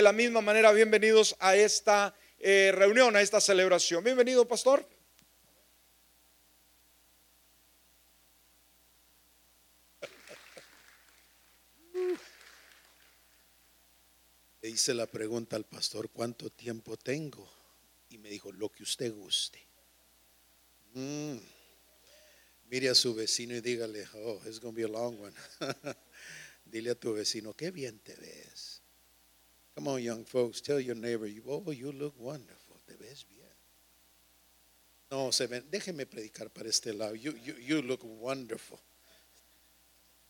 De la misma manera, bienvenidos a esta eh, reunión, a esta celebración. Bienvenido, pastor. Le hice la pregunta al pastor, ¿cuánto tiempo tengo? Y me dijo, lo que usted guste. Mm. Mire a su vecino y dígale, oh, it's going to be a long one. Dile a tu vecino, qué bien te ves. Come on, young folks, tell your neighbor, oh, you look wonderful. Te ves bien. No, se ven, déjeme predicar para este lado. You, you, you look wonderful.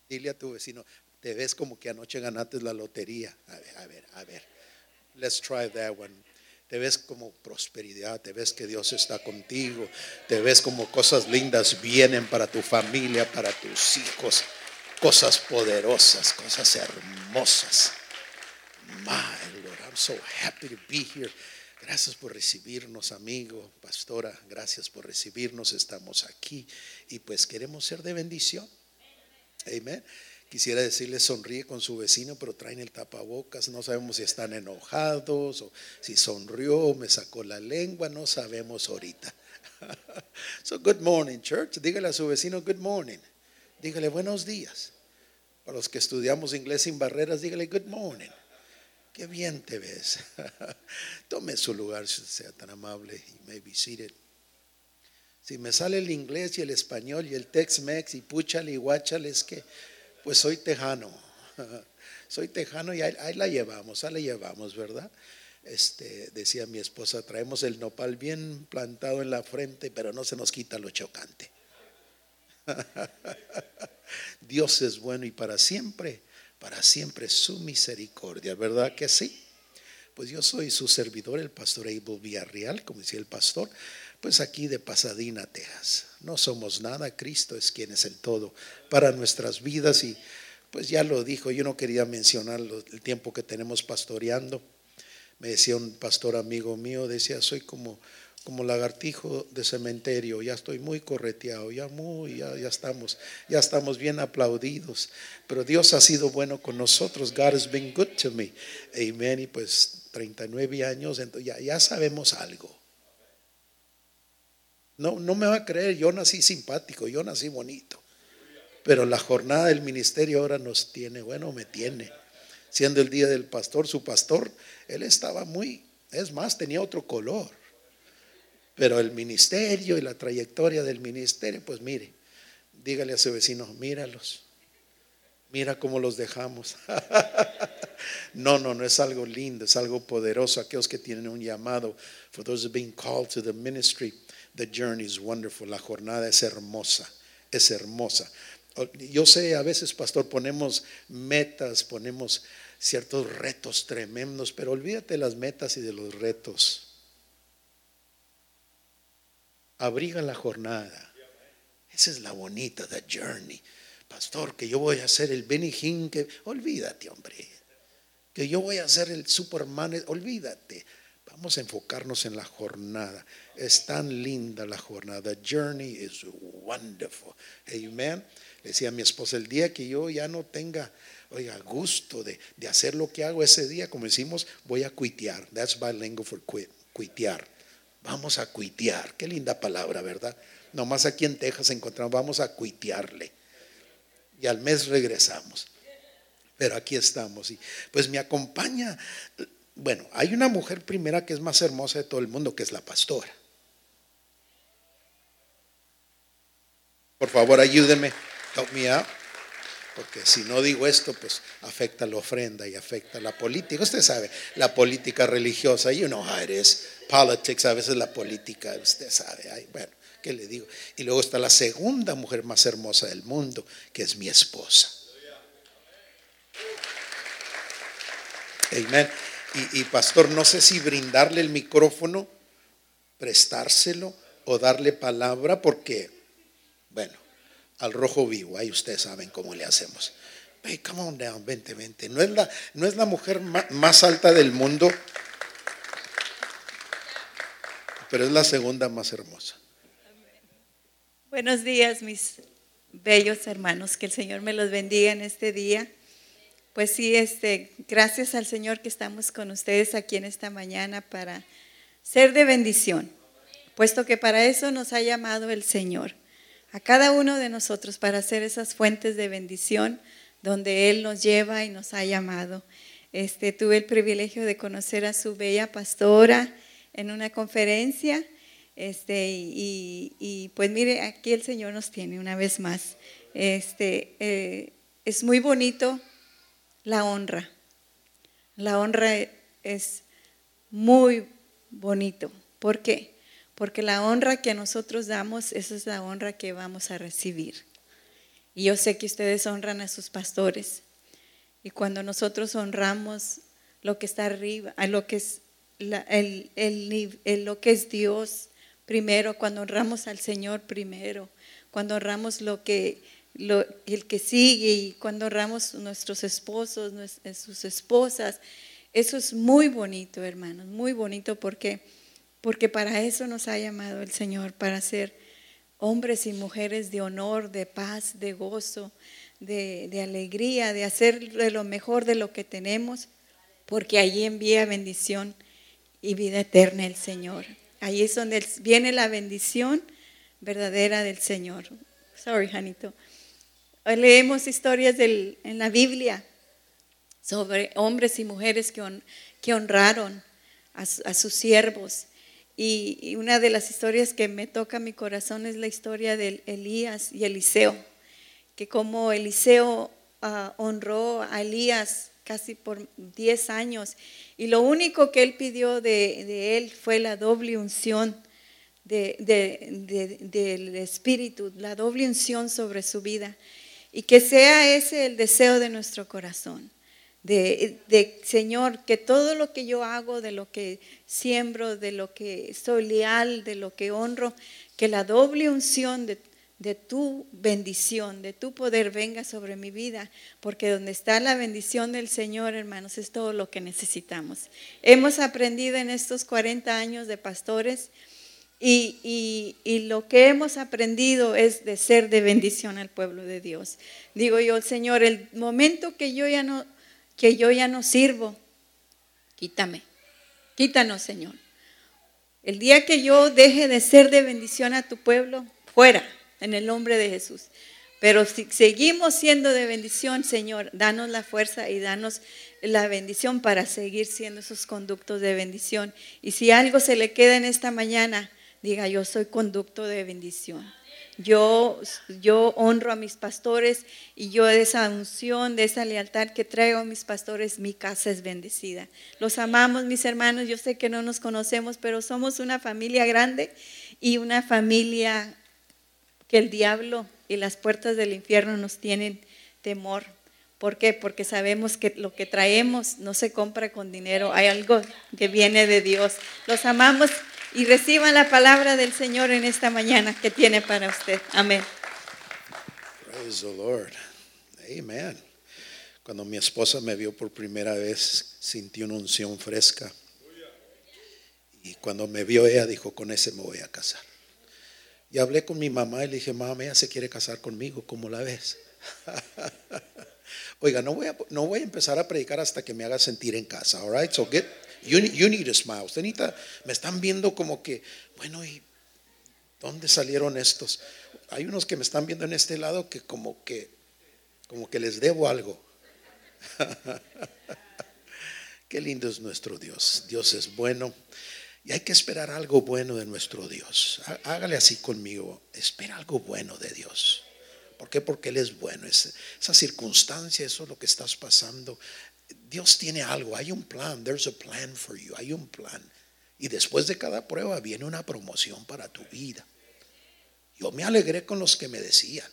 Dile a tu vecino, te ves como que anoche ganaste la lotería. A ver, a ver, a ver. Let's try that one. Te ves como prosperidad, te ves que Dios está contigo, te ves como cosas lindas vienen para tu familia, para tus hijos, cosas poderosas, cosas hermosas. My So happy to be here. Gracias por recibirnos, amigo, pastora. Gracias por recibirnos. Estamos aquí y pues queremos ser de bendición. Amén. Quisiera decirle sonríe con su vecino, pero traen el tapabocas. No sabemos si están enojados o si sonrió, me sacó la lengua. No sabemos ahorita. So, good morning, church. Dígale a su vecino, good morning. Dígale buenos días. Para los que estudiamos inglés sin barreras, dígale good morning. Qué bien te ves. Tome su lugar, si sea tan amable. y may be seated. Si me sale el inglés y el español y el Tex-Mex y púchale y guáchale, es que pues soy tejano. Soy tejano y ahí, ahí, la llevamos, ahí la llevamos, ¿verdad? Este, decía mi esposa, traemos el nopal bien plantado en la frente, pero no se nos quita lo chocante. Dios es bueno y para siempre, para siempre su misericordia, ¿verdad que sí? Pues yo soy su servidor, el pastor Abel Villarreal, como decía el pastor, pues aquí de Pasadena, Texas. No somos nada, Cristo es quien es el todo para nuestras vidas y pues ya lo dijo, yo no quería mencionar el tiempo que tenemos pastoreando. Me decía un pastor amigo mío, decía, soy como como lagartijo de cementerio, ya estoy muy correteado, ya muy, ya, ya, estamos, ya estamos bien aplaudidos. Pero Dios ha sido bueno con nosotros. God has been good to me. Amen. Y pues 39 años, entonces ya, ya sabemos algo. No, no me va a creer, yo nací simpático, yo nací bonito. Pero la jornada del ministerio ahora nos tiene, bueno, me tiene. Siendo el día del pastor, su pastor, él estaba muy, es más, tenía otro color pero el ministerio y la trayectoria del ministerio, pues mire, dígale a su vecino, míralos, mira cómo los dejamos. no, no, no es algo lindo, es algo poderoso. Aquellos que tienen un llamado, for those who being called to the ministry, the journey is wonderful. La jornada es hermosa, es hermosa. Yo sé, a veces, pastor, ponemos metas, ponemos ciertos retos tremendos, pero olvídate de las metas y de los retos abriga la jornada. Esa es la bonita, the journey. Pastor, que yo voy a hacer el Benny que olvídate, hombre. Que yo voy a hacer el Superman, olvídate. Vamos a enfocarnos en la jornada. Es tan linda la jornada. The journey is wonderful. Amen. Le decía a mi esposa, el día que yo ya no tenga, oiga, gusto de, de hacer lo que hago ese día, como decimos, voy a cuitear. That's bilingual for quit, cuitear Vamos a cuitear. Qué linda palabra, ¿verdad? Nomás aquí en Texas encontramos, vamos a cuitearle. Y al mes regresamos. Pero aquí estamos. Y pues me acompaña. Bueno, hay una mujer primera que es más hermosa de todo el mundo, que es la pastora. Por favor, ayúdeme. Help me out. Porque si no digo esto, pues afecta la ofrenda y afecta la política. Usted sabe, la política religiosa, you know how it is politics, a veces la política, usted sabe. bueno, ¿qué le digo? Y luego está la segunda mujer más hermosa del mundo, que es mi esposa. Amén. Y, y pastor, no sé si brindarle el micrófono, prestárselo o darle palabra, porque, al rojo vivo, ahí ustedes saben cómo le hacemos. Hey, come on down. No es la, no es la mujer más alta del mundo, pero es la segunda más hermosa. Buenos días, mis bellos hermanos. Que el Señor me los bendiga en este día. Pues sí, este, gracias al Señor que estamos con ustedes aquí en esta mañana para ser de bendición, puesto que para eso nos ha llamado el Señor, a cada uno de nosotros para ser esas fuentes de bendición donde Él nos lleva y nos ha llamado. Este, tuve el privilegio de conocer a su bella pastora en una conferencia. Este, y, pues mire, aquí el Señor nos tiene una vez más. Este, eh, es muy bonito la honra. La honra es muy bonito. ¿Por qué? Porque la honra que nosotros damos, esa es la honra que vamos a recibir. Y yo sé que ustedes honran a sus pastores. Y cuando nosotros honramos lo que está arriba, lo que es el, lo que es Dios primero, cuando honramos al Señor primero, cuando honramos lo que el que sigue y cuando honramos nuestros esposos, sus esposas. Eso es muy bonito, hermanos, muy bonito porque, porque para eso nos ha llamado el Señor, para ser hombres y mujeres de honor, de paz, de gozo, de, alegría, de hacer de lo mejor de lo que tenemos, porque allí envía bendición y vida eterna el Señor. Ahí es donde viene la bendición verdadera del Señor. Sorry, Janito leemos historias en la Biblia sobre hombres y mujeres que, honraron a, sus siervos. Y, una de las historias que me toca mi corazón es la historia de Elías y Eliseo, que como Eliseo ah, honró a Elías casi por 10 años, y lo único que él pidió de, él fue la doble unción del Espíritu, la doble unción sobre su vida. Y que sea ese el deseo de nuestro corazón. De, Señor, que todo lo que yo hago, de lo que siembro, de lo que soy leal, de lo que honro, que la doble unción de, de tu bendición, de tu poder venga sobre mi vida, porque donde está la bendición del Señor, hermanos, es todo lo que necesitamos. Hemos aprendido en estos 40 años de pastores y, lo que hemos aprendido es de ser de bendición al pueblo de Dios. Digo yo, Señor, el momento que yo ya no, que yo ya no sirvo, quítame, quítanos, Señor. El día que yo deje de ser de bendición a tu pueblo, fuera, en el nombre de Jesús. Pero si seguimos siendo de bendición, Señor, danos la fuerza y danos la bendición para seguir siendo esos conductos de bendición. Y si algo se le queda en esta mañana, diga, yo soy conducto de bendición. Yo, yo honro a mis pastores y yo de esa unción, de esa lealtad que traigo a mis pastores, mi casa es bendecida. Los amamos, mis hermanos. Yo sé que no nos conocemos, pero somos una familia grande y una familia que el diablo y las puertas del infierno nos tienen temor. ¿Por qué? Porque sabemos que lo que traemos no se compra con dinero, hay algo que viene de Dios. Los amamos y reciban la palabra del Señor en esta mañana que tiene para usted. Amén. Praise the Lord. Amen. Cuando mi esposa me vio por primera vez, sintió una unción fresca. Y cuando me vio ella dijo, con ese me voy a casar. Y hablé con mi mamá y le dije, mamá, ella se quiere casar conmigo, ¿cómo la ves? Oiga, no voy, a, no voy a empezar a predicar hasta que me haga sentir en casa, all right? So get, You, need a smile. Me están viendo como que, bueno, ¿y dónde salieron estos? Hay unos que me están viendo en este lado que como que, como que les debo algo. Qué lindo es nuestro Dios. Dios es bueno. Y hay que esperar algo bueno de nuestro Dios. Hágale así conmigo. Espera algo bueno de Dios. ¿Por qué? Porque Él es bueno. esa circunstancia, eso es lo que estás pasando. Dios tiene algo, hay un plan, there's a plan for you, hay un plan. Y después de cada prueba viene una promoción para tu vida. Yo me alegré con los que me decían.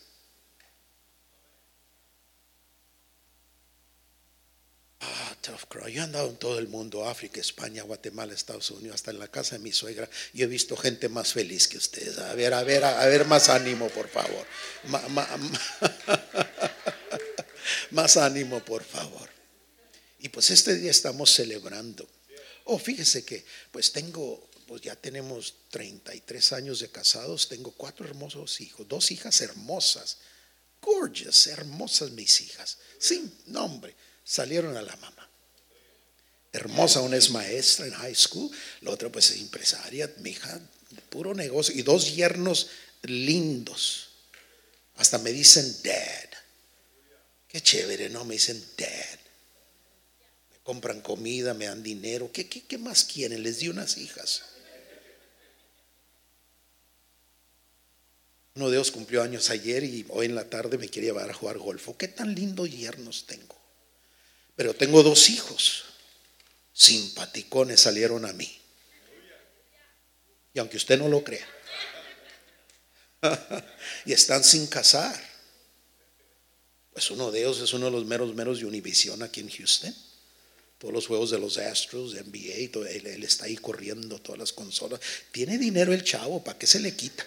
Ah, tough crowd. Yo he andado en todo el mundo, África, España, Guatemala, Estados Unidos, hasta en la casa de mi suegra. Y he visto gente más feliz que ustedes. A ver, a ver, a, ver, más ánimo, por favor. más ánimo, por favor. Y pues este día estamos celebrando. Oh, fíjese que pues tengo, pues ya tenemos 33 años de casados, tengo cuatro hermosos hijos, dos hijas hermosas, gorgeous, hermosas mis hijas, sin nombre, salieron a la mamá. Hermosa, una es maestra en high school, la otra pues es empresaria, mi hija, puro negocio, y dos yernos lindos. Hasta me dicen dad. Qué chévere, ¿no? Me dicen dad. Compran comida, me dan dinero. ¿Qué, qué, más quieren? Les di unas hijas. Uno de ellos cumplió años ayer y hoy en la tarde me quiere llevar a jugar golfo. ¿Qué tan lindos yernos tengo? Pero tengo dos hijos. Simpaticones salieron a mí. Y aunque usted no lo crea. y están sin casar. Pues uno de ellos es uno de los meros meros de Univision aquí en Houston. Todos los juegos de los Astros, NBA, todo, él, está ahí corriendo todas las consolas. Tiene dinero el chavo, ¿para qué se le quita?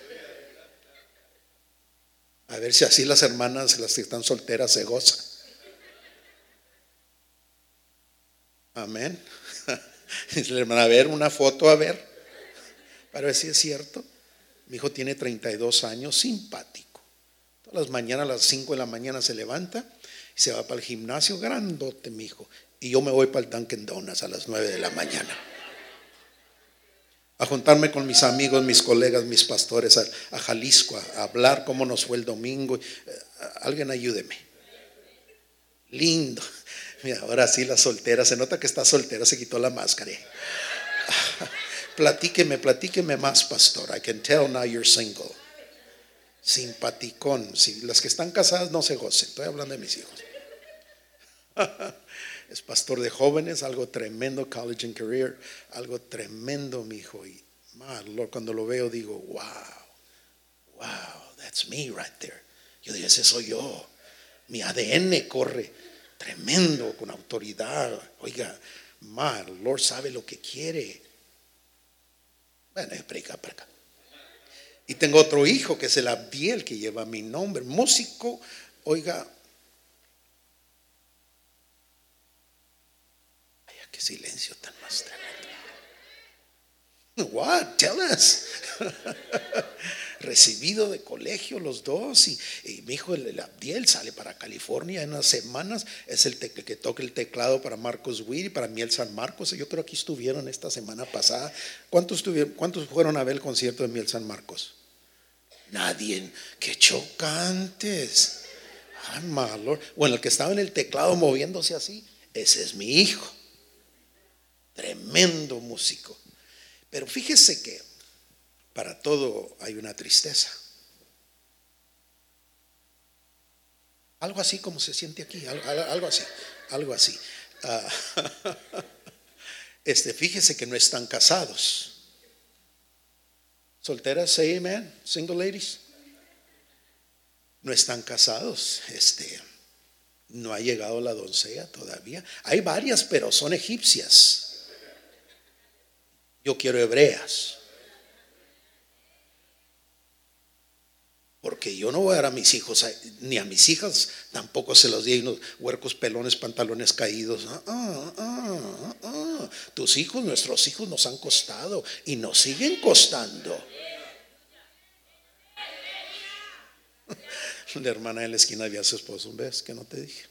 A ver si así las hermanas, las que están solteras, se gozan. Amén. A ver, una foto, a ver, para ver si es cierto. Mi hijo tiene 32 años, simpático. Todas las mañanas, a las 5 de la mañana se levanta y se va para el gimnasio, grandote, mi hijo. Y yo me voy para el Dunkin' Donuts a las 9 de la mañana a juntarme con mis amigos, mis colegas, mis pastores a, Jalisco, a, hablar cómo nos fue el domingo. Eh, alguien ayúdeme. Lindo. Mira, ahora sí la soltera, se nota que está soltera, se quitó la máscara. Platíqueme, platíqueme más, pastor. I can tell now you're single. Simpaticón. Si las que están casadas no se gocen. Estoy hablando de mis hijos. es pastor de jóvenes, algo tremendo, college and career, algo tremendo, mi hijo. Y cuando lo veo digo, wow, wow, that's me right there. Yo digo, ese soy yo. Mi ADN corre tremendo, con autoridad. Oiga, mal, Lord sabe lo que quiere. Bueno, explica para acá. Y tengo otro hijo que es el Abdiel, que lleva mi nombre, músico. Oiga, qué silencio tan más tremendo. What? Tell us. Recibido de colegio los dos y, mi hijo el, Abdiel sale para California en unas semanas. Es el que toca el teclado para Marcos Witt y para Miel San Marcos. Yo creo que aquí estuvieron esta semana pasada. ¿Cuántos, ¿Cuántos fueron a ver el concierto de Miel San Marcos? Nadie. Qué chocantes. Ay, malo. Bueno, el que estaba en el teclado moviéndose así, ese es mi hijo tremendo músico. Pero fíjese que para todo hay una tristeza. Algo así como se siente aquí, algo, así, algo así. Ah, este, fíjese que no están casados. Solteras, say amen, single ladies. No están casados. Este, no ha llegado la doncella todavía. Hay varias, pero son egipcias. Yo quiero hebreas. Porque yo no voy a dar a mis hijos, ni a mis hijas tampoco se los di unos huercos, pelones, pantalones caídos. Ah, ah, ah, Tus hijos, nuestros hijos nos han costado y nos siguen costando. La hermana en la esquina había a su esposo, ¿ves que no te dije?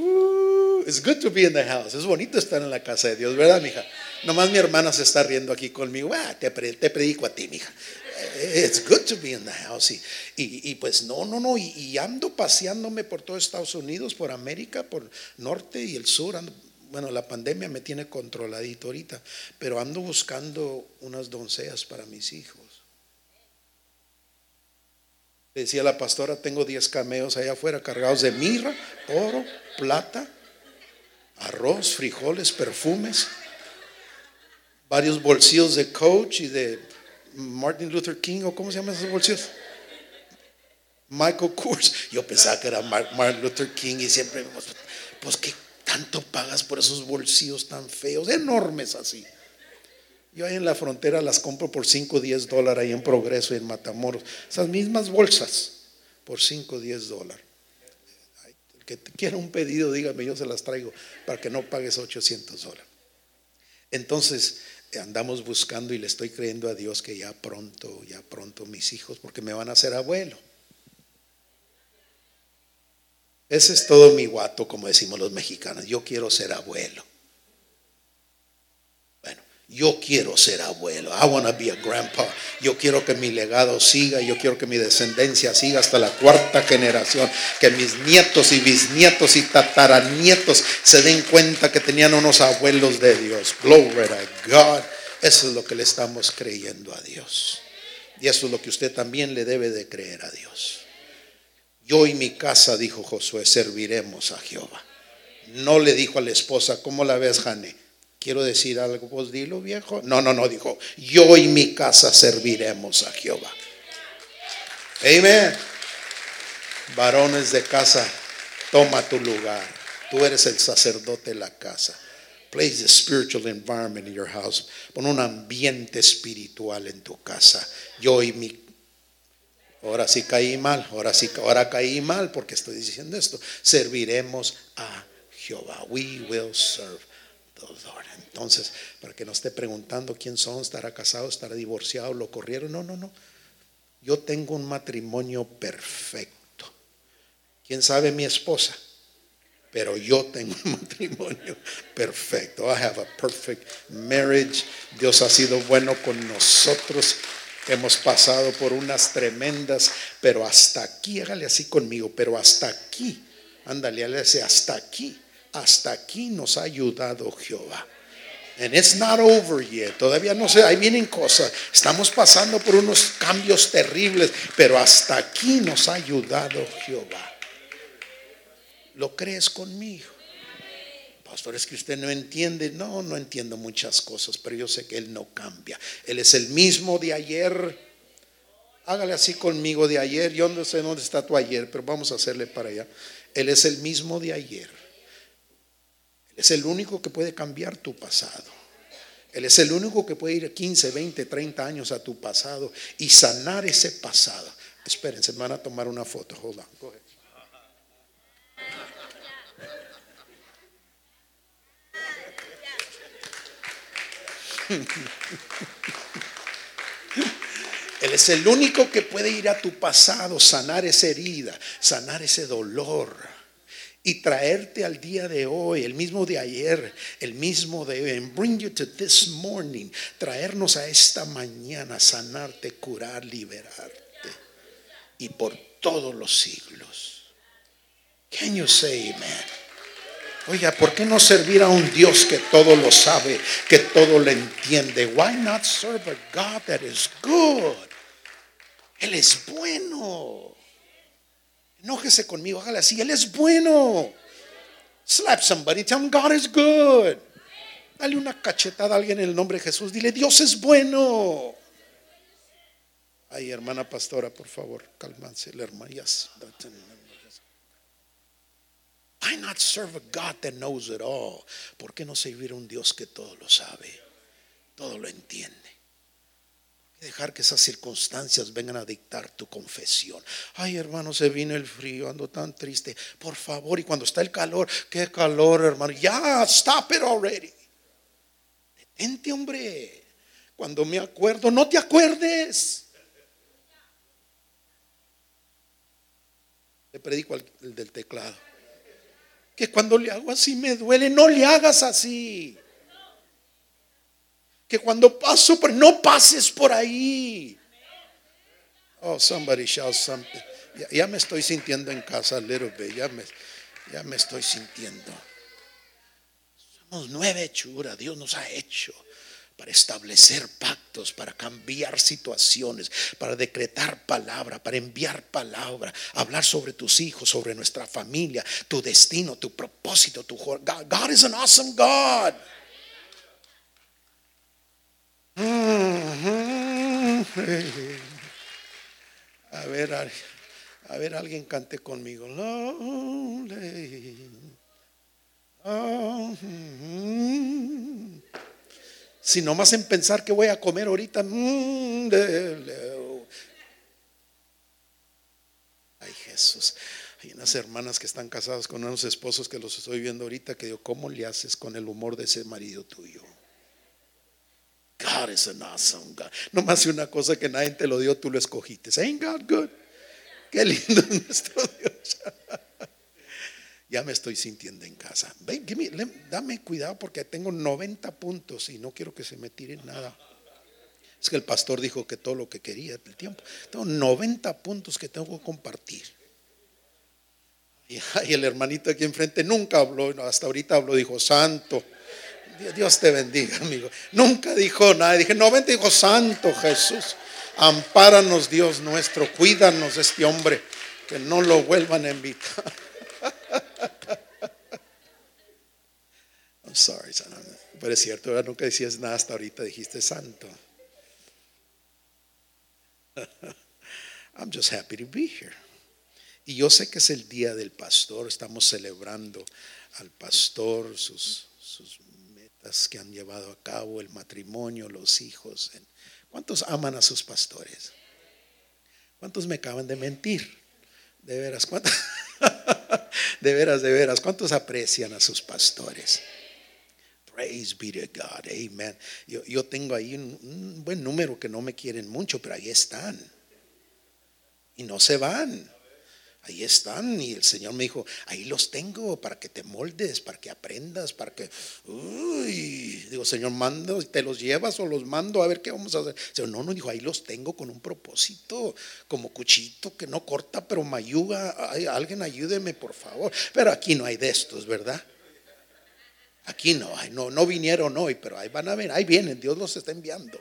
Uh, it's good to be in the house. Es bonito estar en la casa de Dios, ¿verdad, mija? Nomás mi hermana se está riendo aquí conmigo. Ah, te, predico a ti, mija. Eh, it's good to be in the house. Y, pues no, no, no. Y, ando paseándome por todo Estados Unidos, por América, por norte y el sur. bueno, la pandemia me tiene controladito ahorita, pero ando buscando unas doncellas para mis hijos. Decía la pastora, tengo 10 cameos allá afuera cargados de mirra, oro, plata, arroz, frijoles, perfumes, varios bolsillos de Coach y de Martin Luther King, o cómo se llaman esos bolsillos. Michael Kors. Yo pensaba que era Martin Luther King y siempre, pues, pues ¿qué tanto pagas por esos bolsillos tan feos, enormes así? Yo ahí en la frontera las compro por 5 o 10 dólares ahí en Progreso y en Matamoros. Esas mismas bolsas por 5 o 10 dólares. El que quiera un pedido, dígame, yo se las traigo para que no pagues 800 dólares. Entonces andamos buscando y le estoy creyendo a Dios que ya pronto, ya pronto mis hijos, porque me van a hacer abuelo. Ese es todo mi guato, como decimos los mexicanos. Yo quiero ser abuelo. Yo quiero ser abuelo. I want to be a grandpa. Yo quiero que mi legado siga. Yo quiero que mi descendencia siga hasta la cuarta generación. Que mis nietos y bisnietos y tataranietos se den cuenta que tenían unos abuelos de Dios. Glory to God. Eso es lo que le estamos creyendo a Dios. Y eso es lo que usted también le debe de creer a Dios. Yo y mi casa, dijo Josué, serviremos a Jehová. No le dijo a la esposa, ¿cómo la ves, Jane? Quiero decir algo, pues dilo, viejo. No, no, no, dijo, yo y mi casa serviremos a Jehová. Amén. Varones de casa, toma tu lugar. Tú eres el sacerdote de la casa. Place the spiritual environment in your house. Pon un ambiente espiritual en tu casa. Yo y mi Ahora sí caí mal, ahora sí, ahora caí mal porque estoy diciendo esto. Serviremos a Jehová. We will serve Entonces, para que no esté preguntando quién son, estará casado, estará divorciado, lo corrieron. No, no, no. Yo tengo un matrimonio perfecto. ¿Quién sabe mi esposa? Pero yo tengo un matrimonio perfecto. I have a perfect marriage. Dios ha sido bueno con nosotros. Hemos pasado por unas tremendas, pero hasta aquí, hágale así conmigo, pero hasta aquí, ándale, hágale hasta aquí, hasta aquí nos ha ayudado Jehová. And it's not over yet. Todavía no sé, ahí vienen cosas. Estamos pasando por unos cambios terribles, pero hasta aquí nos ha ayudado Jehová. ¿Lo crees conmigo? Pastor, es que usted no entiende. No, no entiendo muchas cosas, pero yo sé que Él no cambia. Él es el mismo de ayer. Hágale así conmigo de ayer. Yo no sé dónde está tu ayer, pero vamos a hacerle para allá. Él es el mismo de ayer. Es el único que puede cambiar tu pasado. Él es el único que puede ir 15, 20, 30 años a tu pasado y sanar ese pasado. Espérense, van a tomar una foto. Hold on. Go. Él es el único que puede ir a tu pasado, sanar esa herida, sanar ese dolor y traerte al día de hoy, el mismo de ayer, el mismo de hoy, and bring you to this morning, traernos a esta mañana, sanarte, curar, liberarte y por todos los siglos. Can you say amen? Oiga, ¿por qué no servir a un Dios que todo lo sabe, que todo lo entiende? Why not serve a God that is good? Él es bueno. Enójese conmigo, hágale así. Él es bueno. Slap somebody, tell him God is good. Dale una cachetada a alguien en el nombre de Jesús. Dile, Dios es bueno. Ay, hermana pastora, por favor, cálmanse, la hermana. Yes. Why not serve a God that knows it all? ¿Por qué no servir a un Dios que todo lo sabe, todo lo entiende? Dejar que esas circunstancias vengan a dictar tu confesión. Ay, hermano, se vino el frío, ando tan triste. Por favor, y cuando está el calor, qué calor, hermano. Ya, stop it already. Detente, hombre. Cuando me acuerdo, no te acuerdes. Le predico al del teclado. Que cuando le hago así me duele, no le hagas así que cuando paso por, no pases por ahí. Oh, somebody shout something. Ya, me estoy sintiendo en casa little bit. Ya me, ya me estoy sintiendo. Somos nueve hechuras. Dios nos ha hecho para establecer pactos, para cambiar situaciones, para decretar palabra, para enviar palabra, hablar sobre tus hijos, sobre nuestra familia, tu destino, tu propósito, tu God, God is an awesome God. A ver, a, ver, alguien cante conmigo. Si nomás en pensar que voy a comer ahorita. Ay, Jesús. Hay unas hermanas que están casadas con unos esposos que los estoy viendo ahorita que digo, ¿cómo le haces con el humor de ese marido tuyo? God is an awesome God. No más una cosa que nadie te lo dio, tú lo escogiste. Ain't God good? Qué lindo es nuestro Dios. Ya me estoy sintiendo en casa. Ven, dame cuidado porque tengo 90 puntos y no quiero que se me tire nada. Es que el pastor dijo que todo lo que quería el tiempo. Tengo 90 puntos que tengo que compartir. Y, el hermanito aquí enfrente nunca habló, hasta ahorita habló, dijo, santo. Dios- te bendiga, amigo. Nunca dijo nada. Dije, 90 dijo, santo Jesús. Ampáranos, Dios nuestro. Cuídanos este hombre. Que no lo vuelvan a invitar. I'm sorry, son. Pero es cierto, nunca decías nada hasta ahorita, dijiste santo. I'm just happy to be here. Y yo sé que es el día del pastor, estamos celebrando al pastor, sus, sus metas que han llevado a cabo, el matrimonio, los hijos. ¿Cuántos aman a sus pastores? ¿Cuántos me acaban de mentir? De veras, ¿cuántos? De veras, de veras, ¿cuántos aprecian a sus pastores? Praise be to God, amen. Yo, yo tengo ahí un, un buen número que no me quieren mucho, pero ahí están. Y no se van. Ahí están. Y el Señor me dijo, ahí los tengo para que te moldes, para que aprendas, para que... Uy, digo, Señor, mando, ¿te los llevas o los mando? A ver qué vamos a hacer. Señor, no, no, dijo, ahí los tengo con un propósito, como cuchito que no corta, pero. Ay, alguien ayúdeme, por favor. Pero aquí no hay de estos, ¿verdad? Aquí no, no, no vinieron hoy, pero ahí van a ver, ahí vienen, Dios los está enviando.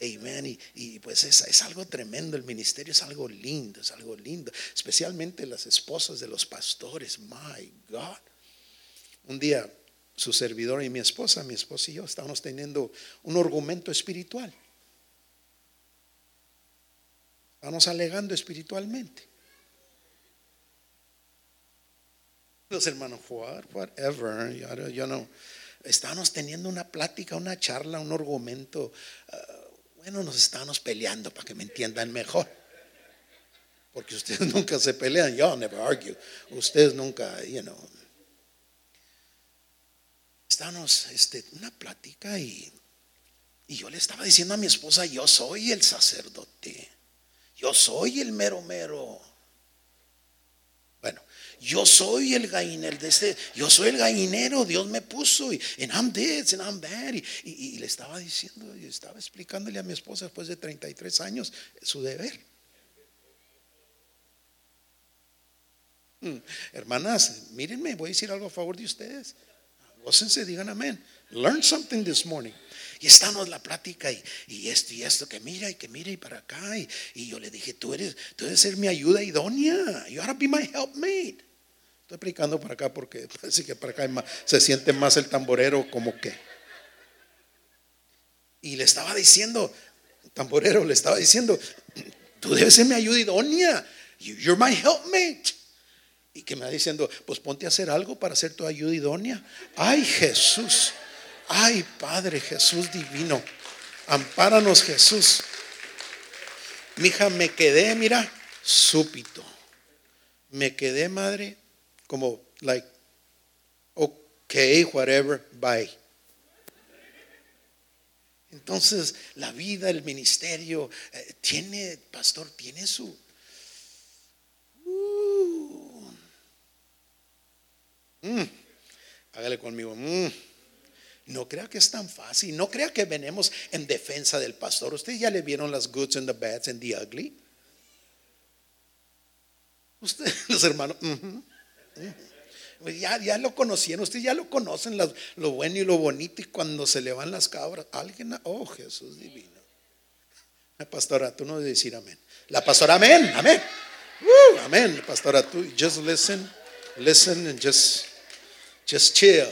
Amen. Y, pues es, es algo tremendo, el ministerio es algo lindo, es algo lindo, especialmente las esposas de los pastores. My God. Un día su servidor y mi esposa, mi esposa y yo estábamos teniendo un argumento espiritual. Estábamos alegando espiritualmente. Los hermanos, what, whatever, yo, no- yo no. Estábamos teniendo una plática, una charla, un argumento. ah, bueno, nos estábamos peleando para que me entiendan mejor. Porque ustedes nunca se pelean, yo never argue. Ustedes nunca, you know. Estábamos, este, una plática y, y yo le estaba diciendo a mi esposa, yo soy el sacerdote. Yo soy el mero mero. Yo soy el gallinero de este, yo soy el gallinero, Dios me puso y and I'm this and I'm that. Y, le estaba diciendo, y estaba explicándole a mi esposa después de 33 años su deber. Mm, Hermanas, mírenme, voy a decir algo a favor de ustedes. Gócense, digan amén. Learn something this morning. Y estamos la plática y, y esto y esto, que mira y que mira y para acá. Y, y yo le dije, tú eres, tú debes ser mi ayuda idónea. You ought to be my helpmate. Estoy aplicando para acá porque parece que para acá se siente más el tamborero como que. Y le estaba diciendo, tamborero, le estaba diciendo, tú debes ser mi ayuda idónea. You- You're my helpmate. Y que me va diciendo, pues ponte a hacer algo para hacer tu ayuda idónea. Ay, Jesús. Ay, Padre Jesús divino. Ampáranos, Jesús. Mija, me quedé, mira, súpito. Me quedé, madre, como, like, okay, whatever, bye. Entonces, la vida, el ministerio, eh, tiene, pastor, tiene su, Uh. Mm. Hágale conmigo. mm. No crea que es tan fácil. No crea que venimos en defensa del pastor. Ustedes ya le vieron las goods and the bads and the ugly. Ustedes, los hermanos, ujú. Ya, ya lo conocieron. Ustedes ya lo conocen, lo bueno y lo bonito. Y cuando se le van las cabras, alguien, oh Jesús divino. La pastora, tú no debes decir amén. La pastora, amén, amén. Woo, amén. Pastora, tú just listen, listen and just, just chill.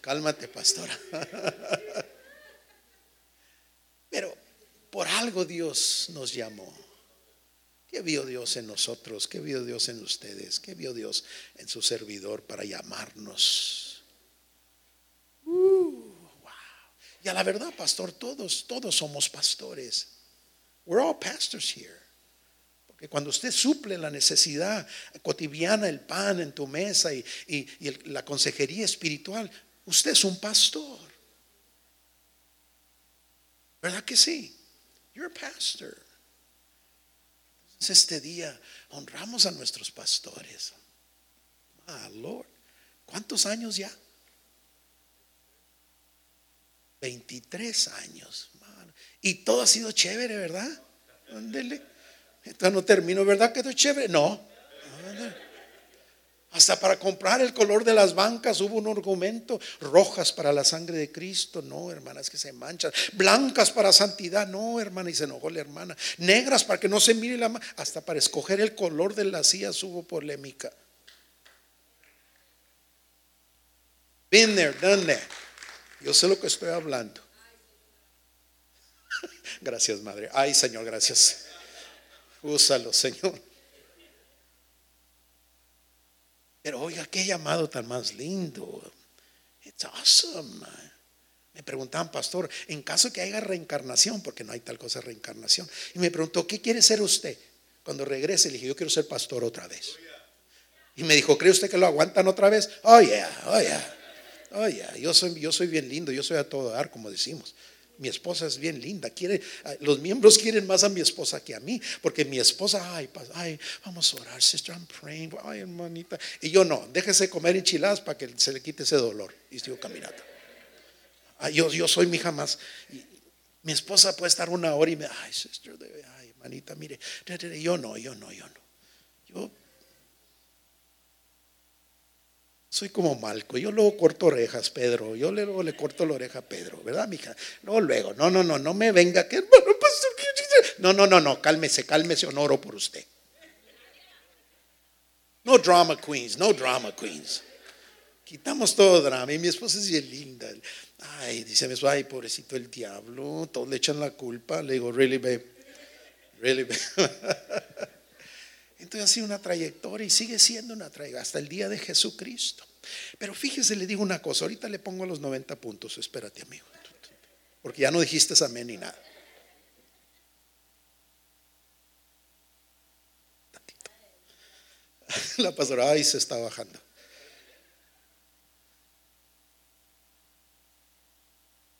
Cálmate, pastora. Pero por algo Dios nos llamó. ¿Qué vio Dios en nosotros? ¿Qué vio Dios en ustedes? ¿Qué vio Dios en su servidor para llamarnos? Uh, wow. Y a la verdad, pastor, todos, todos somos pastores. We're all pastors here. Porque cuando usted suple la necesidad cotidiana, el pan en tu mesa y, la consejería espiritual, usted es un pastor. ¿Verdad que sí? You're a pastor. Entonces este día honramos a nuestros pastores. Ah, Lord. ¿Cuántos años ya? 23 años. Y todo ha sido chévere, ¿verdad? Ándele. Entonces no termino, ¿verdad que esto es chévere? No. Hasta para comprar el color de las bancas hubo un argumento. Rojas para la sangre de Cristo. No, hermanas, que se manchan. Blancas para santidad. No, hermana, y se enojó la hermana. Negras para que no se mire la Hasta para escoger el color de las sillas hubo polémica. Been there, done that. Yo sé lo que estoy hablando. Gracias, Madre. Ay, Señor, gracias. Úsalo, Señor. Pero oiga, qué llamado tan más lindo. It's awesome. Me preguntaban, pastor, en caso que haya reencarnación, porque no hay tal cosa reencarnación, y me preguntó, ¿qué quiere ser usted? Cuando regrese, le dije, yo quiero ser pastor otra vez. Y me dijo, ¿cree usted que lo aguantan otra vez? Oh, yeah, oh, yeah. Oh, yeah. Yo soy, yo soy bien lindo, yo soy a todo dar, como decimos. Mi esposa es bien linda. Quiere, los miembros quieren más a mi esposa que a mí, porque mi esposa, ay, ay, vamos a orar, sister, I'm praying, ay, hermanita. Y yo no, déjese comer enchiladas para que se le quite ese dolor. Y sigo caminando. yo, yo soy mi hija más. mi esposa puede estar una hora y me, ay, sister, ay, hermanita, mire, yo no, yo no, yo no. Yo Soy como Malco. Yo luego corto orejas, Pedro. Yo luego le corto la oreja a Pedro, ¿verdad, mija? No, luego, no, no, no, no me venga que No, no, no, no, cálmese, cálmese, honoro por usted. No drama queens, no drama queens. Quitamos todo drama. Y mi esposa es bien linda. Ay, dice mi ay, pobrecito el diablo. Todos le echan la culpa. Le digo, really, babe. Really, babe. Entonces ha sido una trayectoria y sigue siendo una trayectoria hasta el día de Jesucristo. Pero fíjese, le digo una cosa, ahorita le pongo los 90 puntos, espérate amigo, porque ya no dijiste amén ni nada. La pastora, ahí se está bajando.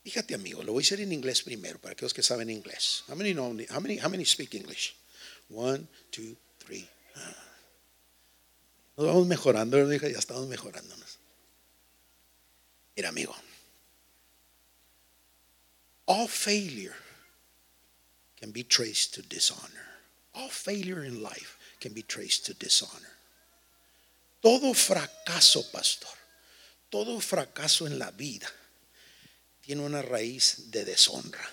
Fíjate amigo, lo voy a hacer en inglés primero para aquellos que saben inglés. How many, know, how many, how many speak English? One, two, nos vamos mejorando, ya estamos mejorándonos. Mira, amigo. All failure can be traced to dishonor. All failure in life can be traced to dishonor. Todo fracaso, pastor, todo fracaso en la vida tiene una raíz de deshonra,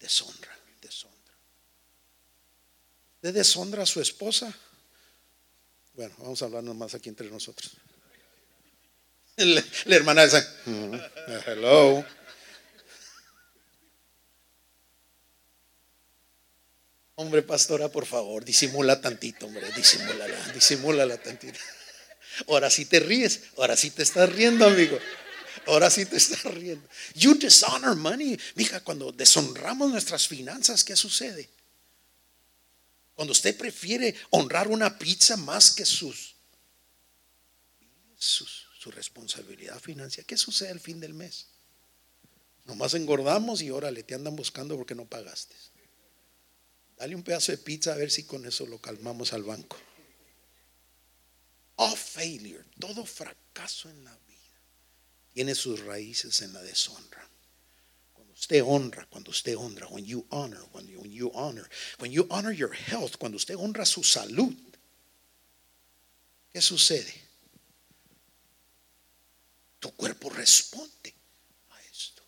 deshonra, deshonra. ¿De deshonra a su esposa? Bueno, vamos a hablar más aquí entre nosotros. La, hermana dice, mm, hello. Hombre, pastora, por favor, disimula tantito, hombre, disimúlala, disimúlala tantito. Ahora sí te ríes, ahora sí te estás riendo, amigo. Ahora sí te estás riendo. You dishonor money. Mija, cuando deshonramos nuestras finanzas, ¿qué sucede? Cuando usted prefiere honrar una pizza más que sus, su responsabilidad financiera, ¿qué sucede al fin del mes? Nomás engordamos y órale, te andan buscando porque no pagaste. Dale un pedazo de pizza a ver si con eso lo calmamos al banco. All failure, todo fracaso en la vida, tiene sus raíces en la deshonra usted honra, cuando usted honra, when you honor, when you, when honor, when you honor your health, cuando usted honra su salud, ¿qué sucede? Tu cuerpo responde a esto.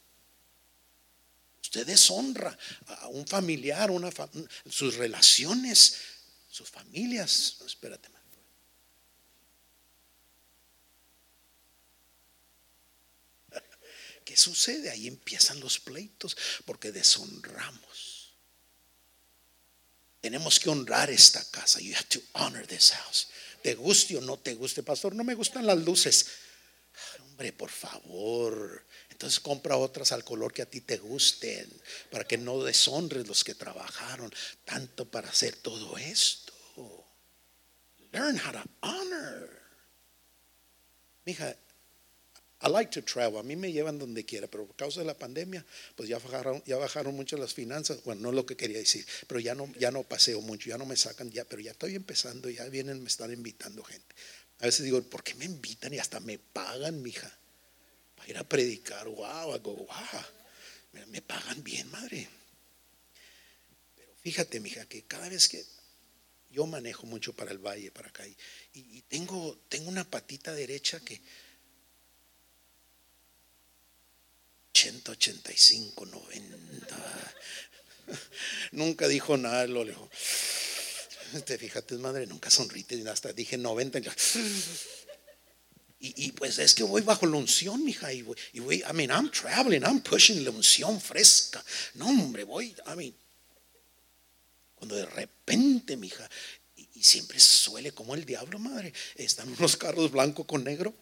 Usted deshonra a un familiar, una sus relaciones, sus familias. Espérate, ¿Qué sucede? Ahí empiezan los pleitos porque deshonramos. Tenemos que honrar esta casa. You have to honor this house. Te guste o no te guste, pastor. No me gustan las luces. Hombre, por favor. Entonces compra otras al color que a ti te gusten. Para que no deshonres los que trabajaron tanto para hacer todo esto. Learn how to honor. Mija, I like to travel. A mí me llevan donde quiera, pero por causa de la pandemia, pues ya bajaron, mucho las finanzas. Bueno, no es lo que quería decir, pero ya no, ya no paseo mucho, ya no me sacan ya, pero ya estoy empezando, ya vienen, me están invitando gente. A veces digo, ¿por qué me invitan y hasta me pagan, mija? Para ir a predicar, wow, hago, wow. Me, me pagan bien, madre. Pero fíjate, mija, que cada vez que yo manejo mucho para el valle, para acá, y, y tengo, tengo una patita derecha que 80, 85, 90. Nunca dijo nada, lo dijo. Te fíjate, madre, nunca sonrite, hasta dije 90. Y, pues es que voy bajo la unción, mija, y voy, y voy, I mean, I'm traveling, I'm pushing la unción fresca. No, hombre, voy, I mean, cuando de repente, mija, y, y siempre suele como el diablo, madre, están unos carros blanco con negro.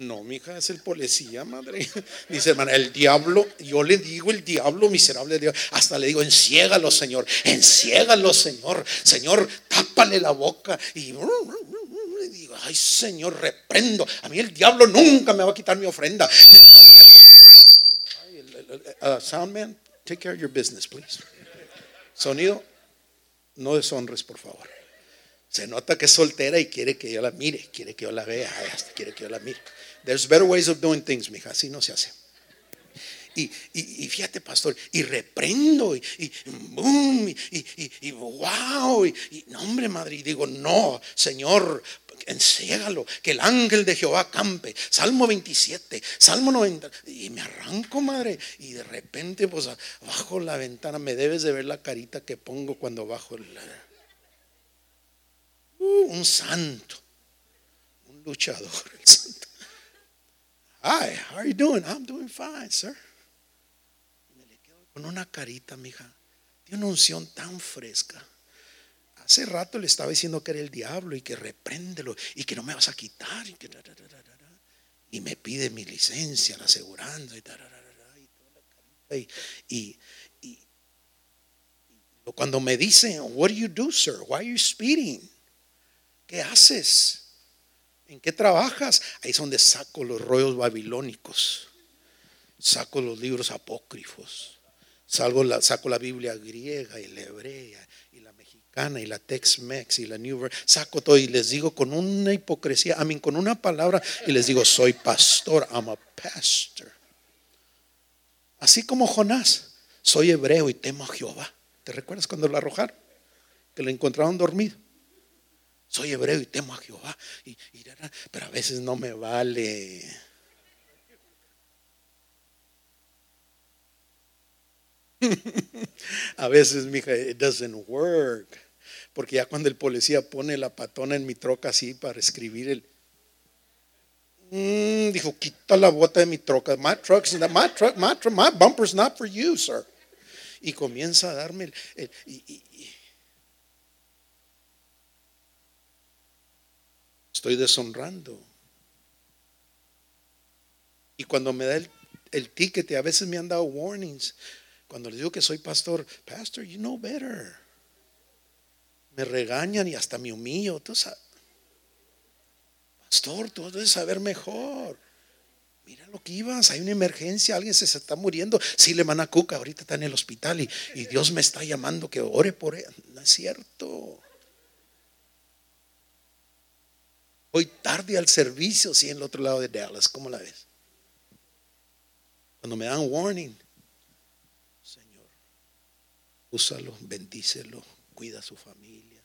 No, mija, es el policía, madre. Dice, hermana, el diablo, yo le digo el diablo miserable, Dios, hasta le digo, enciégalo, Señor, enciégalo, Señor, Señor, tápale la boca. Y digo, ay, Señor, reprendo. A mí el diablo nunca me va a quitar mi ofrenda. Uh, soundman, take care of your business, please. Sonido, no deshonres, por favor. Se nota que es soltera y quiere que yo la mire, quiere que yo la vea, quiere que yo la mire. There's better ways of doing things, mija, así no se hace. Y, y, y fíjate, pastor, y reprendo, y, y boom, y, wow, y, no, hombre, madre, y digo, no, Señor, enciégalo, que el ángel de Jehová campe. Salmo 27, Salmo 90. Y me arranco, madre. Y de repente, pues bajo la ventana, me debes de ver la carita que pongo cuando bajo el un santo, un luchador. Hi, how are you doing? I'm doing fine, sir. Me le quedo con una carita, mija. Tiene una unción tan fresca. Hace rato le estaba diciendo que era el diablo y que repréndelo y que no me vas a quitar. Y, que, y me pide mi licencia, la aseguranza y, y, y, y, cuando me dicen, What do you do, sir? Why are you speeding? ¿Qué haces? ¿En qué trabajas? Ahí es donde saco los rollos babilónicos, saco los libros apócrifos, salgo la, saco la Biblia griega y la hebrea y la mexicana y la Tex-Mex y la New saco todo y les digo con una hipocresía, a mí con una palabra y les digo, soy pastor, I'm a pastor. Así como Jonás, soy hebreo y temo a Jehová. ¿Te recuerdas cuando lo arrojaron? Que lo encontraron dormido soy hebreo y temo a Jehová. Y, pero a veces no me vale. a veces, mija, it doesn't work. Porque ya cuando el policía pone la patona en mi troca así para escribir el. Mm, dijo, quita la bota de mi troca. My truck's my truck, my, my bumper's not for you, sir. Y comienza a darme el, estoy deshonrando. Y cuando me da el, el ticket, a veces me han dado warnings. Cuando les digo que soy pastor, pastor, you know better. Me regañan y hasta me humillo. Pastor, tú debes saber mejor. Mira lo que ibas, hay una emergencia, alguien se está muriendo. Sí, le van a cuca, ahorita está en el hospital y, y Dios me está llamando que ore por él. No es cierto. Hoy tarde al servicio, sí, en el otro lado de Dallas. ¿Cómo la ves? Cuando me dan warning, Señor, úsalo, bendícelo, cuida a su familia.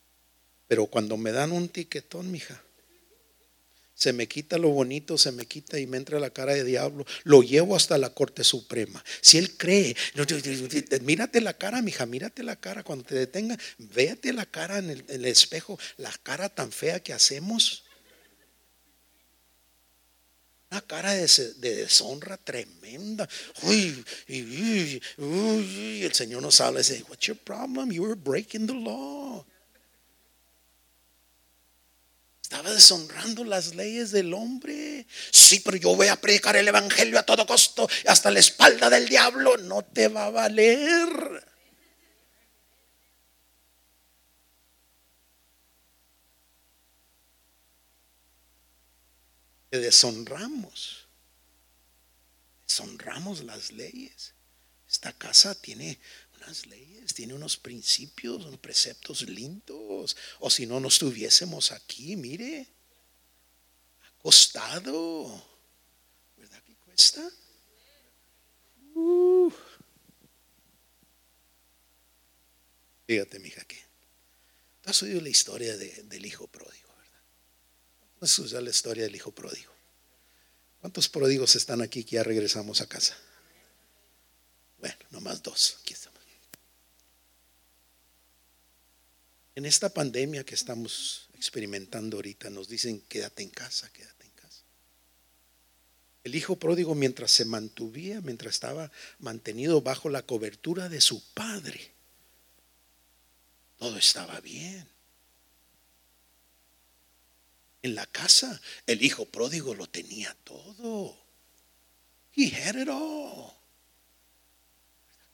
Pero cuando me dan un tiquetón, mija, se me quita lo bonito, se me quita y me entra la cara de diablo. Lo llevo hasta la Corte Suprema. Si él cree, mírate la cara, mija, mírate la cara. Cuando te detenga, véate la cara en el espejo, la cara tan fea que hacemos. Una cara de, deshonra tremenda. Uy, uy, uy, el Señor nos habla y dice, What's your problem? You were breaking the law. Estaba deshonrando las leyes del hombre. Sí, pero yo voy a predicar el evangelio a todo costo, hasta la espalda del diablo. No te va a valer. Deshonramos. Deshonramos las leyes. Esta casa tiene unas leyes, tiene unos principios, unos preceptos lindos. O si no, no estuviésemos aquí, mire, acostado. ¿Verdad que cuesta? Uh. Fíjate, mija, que has oído la historia del hijo pródigo, ¿verdad? ¿No has oído la historia del hijo pródigo? ¿Cuántos pródigos están aquí que ya regresamos a casa? Bueno, nomás dos. Aquí estamos. En esta pandemia que estamos experimentando ahorita, nos dicen quédate en casa, quédate en casa. El hijo pródigo, mientras se mantuvía, mientras estaba mantenido bajo la cobertura de su padre, todo estaba bien. En la casa, el hijo pródigo lo tenía todo. He had it all.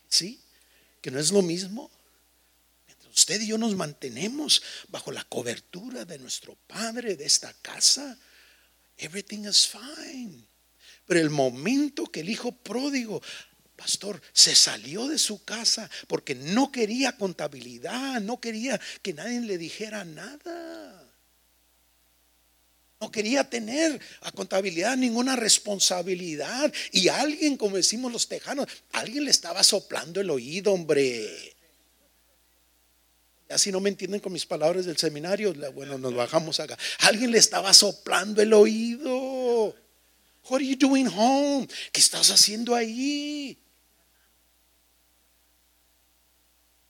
¿Sí? Que no es lo mismo. Mientras usted y yo nos mantenemos bajo la cobertura de nuestro Padre de esta casa, everything is fine. Pero el momento que el hijo pródigo pastor, se salió de su casa porque no quería contabilidad, no quería que nadie le dijera nada. No quería tener a contabilidad ninguna responsabilidad. Y alguien, como decimos los tejanos, alguien le estaba soplando el oído, hombre. Así no me entienden con mis palabras del seminario. Bueno, nos bajamos acá. Alguien le estaba soplando el oído. What are you doing home? ¿Qué estás haciendo ahí?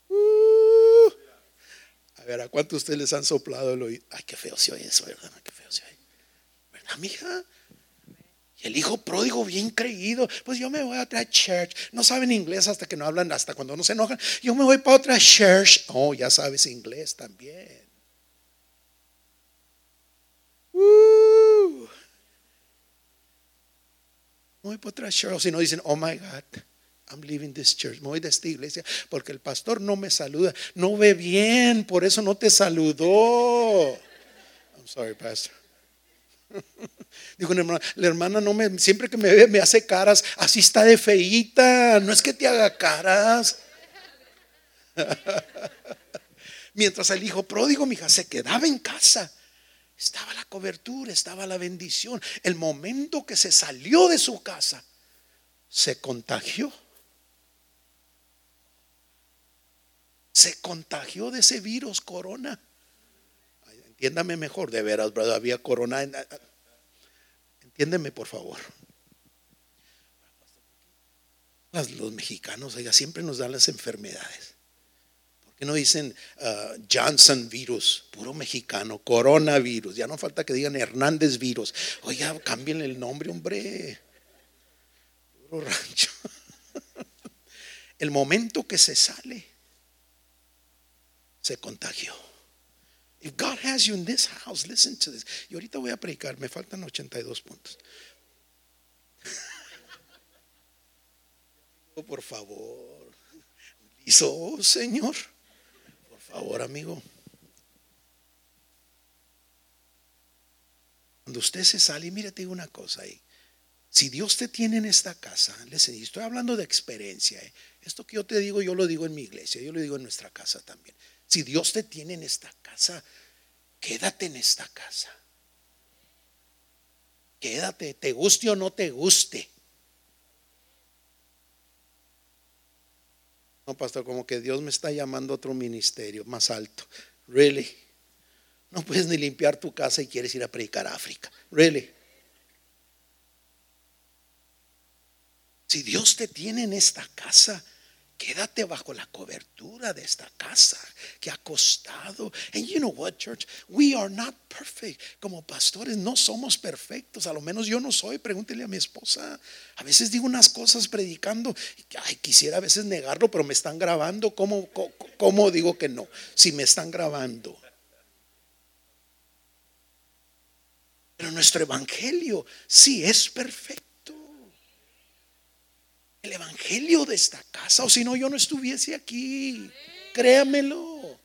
Uh. a ver, ¿a cuántos ustedes les han soplado el oído? Ay, qué feo se oye eso, ¿verdad? Qué feo se oye. ¿Verdad, Y el hijo pródigo bien creído, pues yo me voy a otra church. No saben inglés hasta que no hablan, hasta cuando no se enojan. Yo me voy para otra church. Oh, ya sabes inglés también. Uh. Me voy para otra church. O si no dicen, oh my God, I'm leaving this church. Me voy de esta iglesia porque el pastor no me saluda. No ve bien, por eso no te saludó. I'm sorry, pastor. Dijo hermana, la hermana no me, siempre que me ve me hace caras, así está de feíta, no es que te haga caras. Mientras el hijo pródigo, mi hija, se quedaba en casa. Estaba la cobertura, estaba la bendición. El momento que se salió de su casa, se contagió. Se contagió de ese virus corona. Entiéndame mejor, de veras, brother, había corona. Entiéndeme, por favor. Los mexicanos, oiga, siempre nos dan las enfermedades. ¿Por qué no dicen uh, Johnson virus, puro mexicano, coronavirus? Ya no falta que digan Hernández virus. Oiga, cambien el nombre, hombre. Puro rancho. El momento que se sale, se contagió. If God has you in this house, listen to this. Y ahorita voy a predicar, me faltan 82 puntos. por favor. Listo, Señor. Por favor, amigo. Cuando usted se sale, mire, te digo una cosa ahí. Si Dios te tiene en esta casa, listen, estoy hablando de experiencia. ¿eh? Esto que yo te digo, yo lo digo en mi iglesia, yo lo digo en nuestra casa también. Si Dios te tiene en esta casa, quédate en esta casa. Quédate, te guste o no te guste. No, pastor, como que Dios me está llamando a otro ministerio más alto. Really? No puedes ni limpiar tu casa y quieres ir a predicar a África. Really? Si Dios te tiene en esta casa, Quédate bajo la cobertura de esta casa que ha costado. And you know what, church? We are not perfect. Como pastores no somos perfectos. A lo menos yo no soy. Pregúntele a mi esposa. A veces digo unas cosas predicando. Ay, quisiera a veces negarlo, pero me están grabando. ¿Cómo, cómo digo que no? Si me están grabando. Pero nuestro evangelio sí es perfecto el evangelio de esta casa, o si no, yo no estuviese aquí. Créamelo.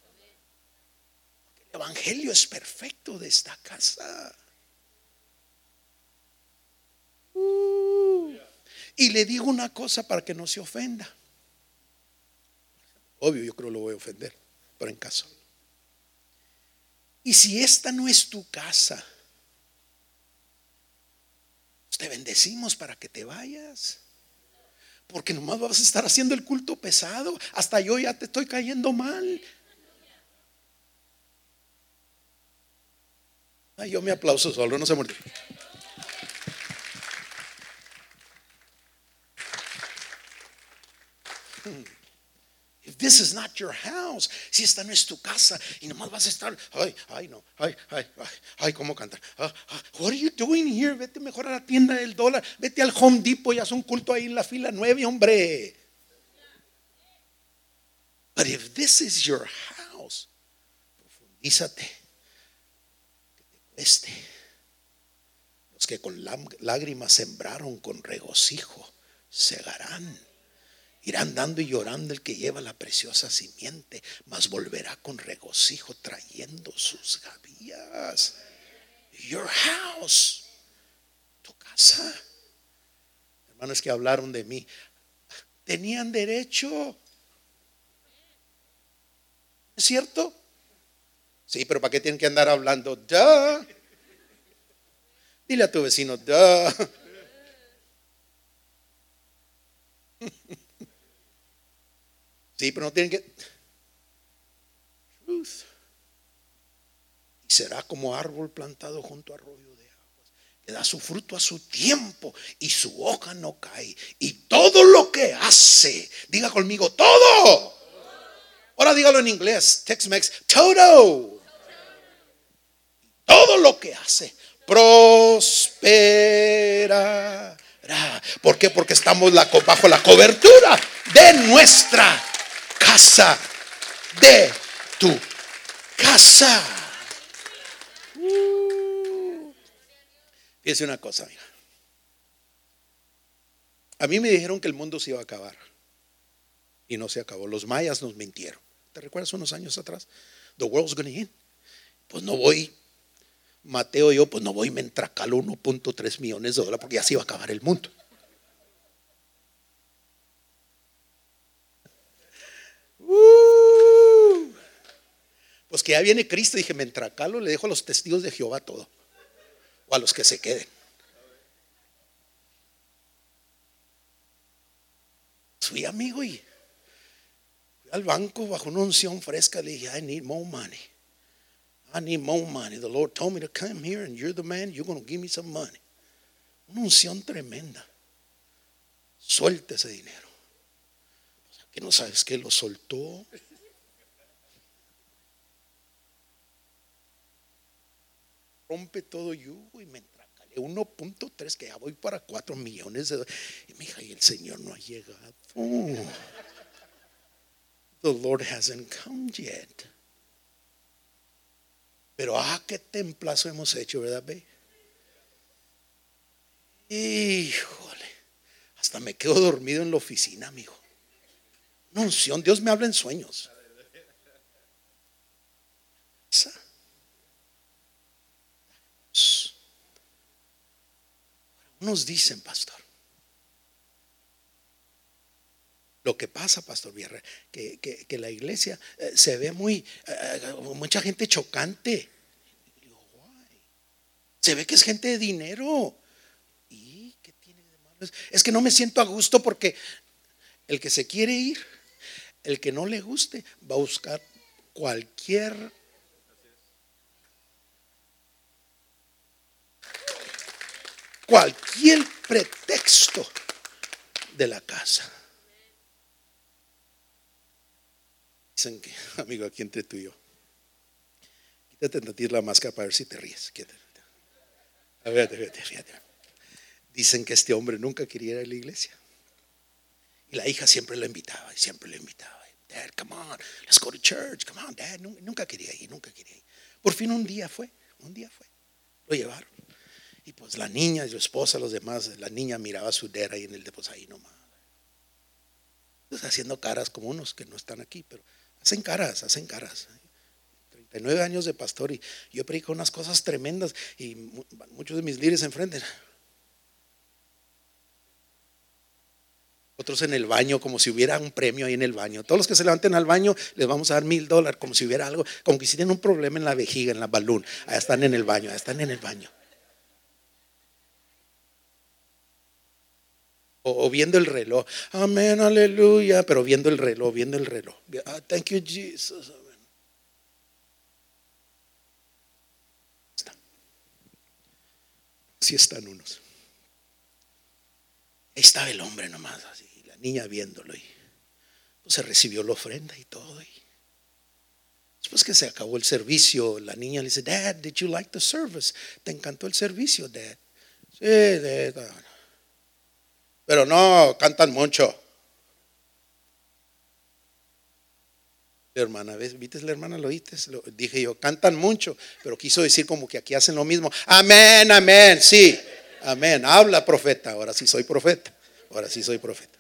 El evangelio es perfecto de esta casa. Uh. y le digo una cosa para que no se ofenda. Obvio, yo creo que lo voy a ofender, pero en caso. Y si esta no es tu casa, pues te bendecimos para que te vayas. Porque nomás vas a estar haciendo el culto pesado. Hasta yo ya te estoy cayendo mal. Ay, yo me aplauso solo, no se muerde. If this is not your house, si esta no es tu casa y nomás vas a estar, ay, ay, no, ay, ay, ay, ay, cómo cantar. Ah, ah, what are you doing here? Vete mejor a la tienda del dólar, vete al Home Depot y haz un culto ahí en la fila nueve, hombre. But if this is your house, profundízate, que te cueste. Los que con lágrimas sembraron, con regocijo, segarán. Irán dando y llorando el que lleva la preciosa simiente, mas volverá con regocijo trayendo sus gavillas. Your house, tu casa. Hermanos que hablaron de mí, tenían derecho. ¿Es cierto? Sí, pero ¿para qué tienen que andar hablando? Duh. Dile a tu vecino, duh. Sí, pero no tienen que. Truth. Y será como árbol plantado junto a arroyo de aguas, que da su fruto a su tiempo y su hoja no cae. Y todo lo que hace, diga conmigo, todo. Ahora dígalo en inglés, Tex-Mex, todo. Todo lo que hace prospera. ¿Por qué? Porque estamos bajo la cobertura de nuestra casa, de tu casa. Uh. Fíjese una cosa, mira. A mí me dijeron que el mundo se iba a acabar. Y no se acabó. Los mayas nos mintieron. ¿Te recuerdas unos años atrás? The world's gonna end. Pues no voy. Mateo yo, pues no voy me entracalo 1.3 millones de dólares porque ya se iba a acabar el mundo. Uh. pues que ya viene Cristo, dije, me entracalo, le dejo a los testigos de Jehová todo. O a los que se queden. Fui amigo y fui al banco bajo una unción fresca. Le dije, I need more money. I need more money. The Lord told me to come here and you're the man, you're going to give me some money. Una unción tremenda. Suelte ese dinero que no sabes que lo soltó. Rompe todo yugo y me entracalé 1.3 que ya voy para 4 millones de dólares. Y me dije, y el Señor no ha llegado. The Lord hasn't come yet. Pero ah, qué templazo hemos hecho, ¿verdad, ve? Híjole, hasta me quedo dormido en la oficina, amigo unción. Dios me habla en sueños. Nos dicen, pastor. Lo que pasa, Pastor Vierre, que, que, la iglesia eh, se ve muy, eh, mucha gente chocante. Se ve que es gente de dinero. ¿Y qué tiene de malo? Es que no me siento a gusto porque el que se quiere ir el que no le guste va a buscar cualquier cualquier pretexto de la casa. Dicen que, amigo, aquí entre tú y yo, quítate la máscara para ver si te ríes. A ver, fíjate. Dicen que este hombre nunca quería ir a la iglesia. Y la hija siempre lo invitaba y siempre lo invitaba. Dad, come on, let's go to church. Come on, Dad. Nunca quería ir, nunca quería ir. Por fin un día fue, un día fue. Lo llevaron. Y pues la niña su esposa, los demás, la niña miraba su dedo ahí en el pues ahí nomás. Pues haciendo caras como unos que no están aquí, pero hacen caras, hacen caras. 39 años de pastor y yo predico unas cosas tremendas y muchos de mis líderes se Otros en el baño, como si hubiera un premio ahí en el baño. Todos los que se levanten al baño les vamos a dar mil dólares, como si hubiera algo, como que si tienen un problema en la vejiga, en la balón. Allá están en el baño, allá están en el baño. O, viendo el reloj. Amén, aleluya. Pero viendo el reloj, viendo el reloj. Ah, thank you, Jesus. Así están unos. Ahí estaba el hombre nomás, así, la niña viéndolo. Y pues, se recibió la ofrenda y todo. Y después que se acabó el servicio, la niña le dice, Dad, did you like the service? ¿Te encantó el servicio, Dad? Sí, Dad. Pero no, cantan mucho. La hermana, ¿ves? ¿Viste la hermana? ¿Lo oíste? Lo, dije yo, cantan mucho, pero quiso decir como que aquí hacen lo mismo. Amén, amén, sí. Amén. Habla, profeta. Ahora sí soy profeta. Ahora sí soy profeta.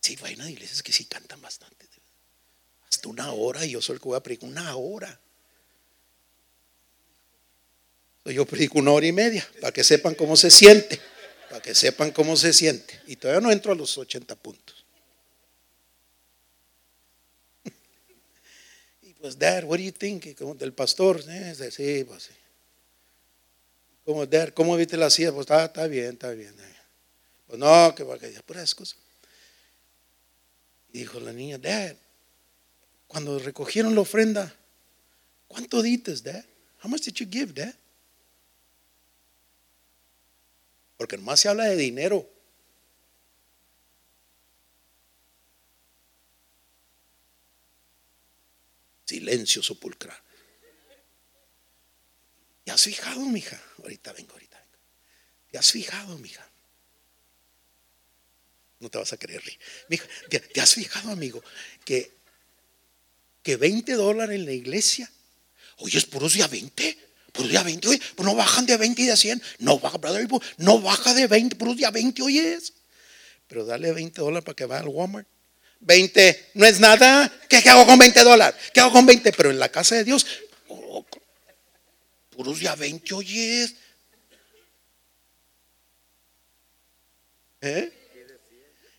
Sí, hay una iglesias que sí cantan bastante. Hasta una hora y yo soy el que voy a predicar una hora. Yo predico una hora y media para que sepan cómo se siente para que sepan cómo se siente. Y todavía no entro a los 80 puntos. y pues, Dad, what do you think? Del pastor, ¿eh? sí, pues sí. Como, Dad, ¿cómo viste la silla? Pues está, está bien, está bien. Pues no, que va a puras cosas. Y dijo la niña, Dad, cuando recogieron la ofrenda, ¿cuánto dices, Dad? How much did you give, Dad? Porque nomás se habla de dinero. Silencio sepulcral. ¿Te has fijado, mija? Ahorita vengo, ahorita vengo. ¿Te has fijado, mija? No te vas a creer, mija. ¿te, has fijado, amigo, que, que 20 dólares en la iglesia? Oye, es puros día 20. Por día 20, oye, pues no bajan de 20 y de 100. No baja, brother, no baja de 20, por día 20, oye. Pero dale 20 dólares para que vaya al Walmart. 20, no es nada. ¿Qué, hago con 20 dólares? ¿Qué hago con 20? Pero en la casa de Dios, puros día 20, oye. ¿Eh?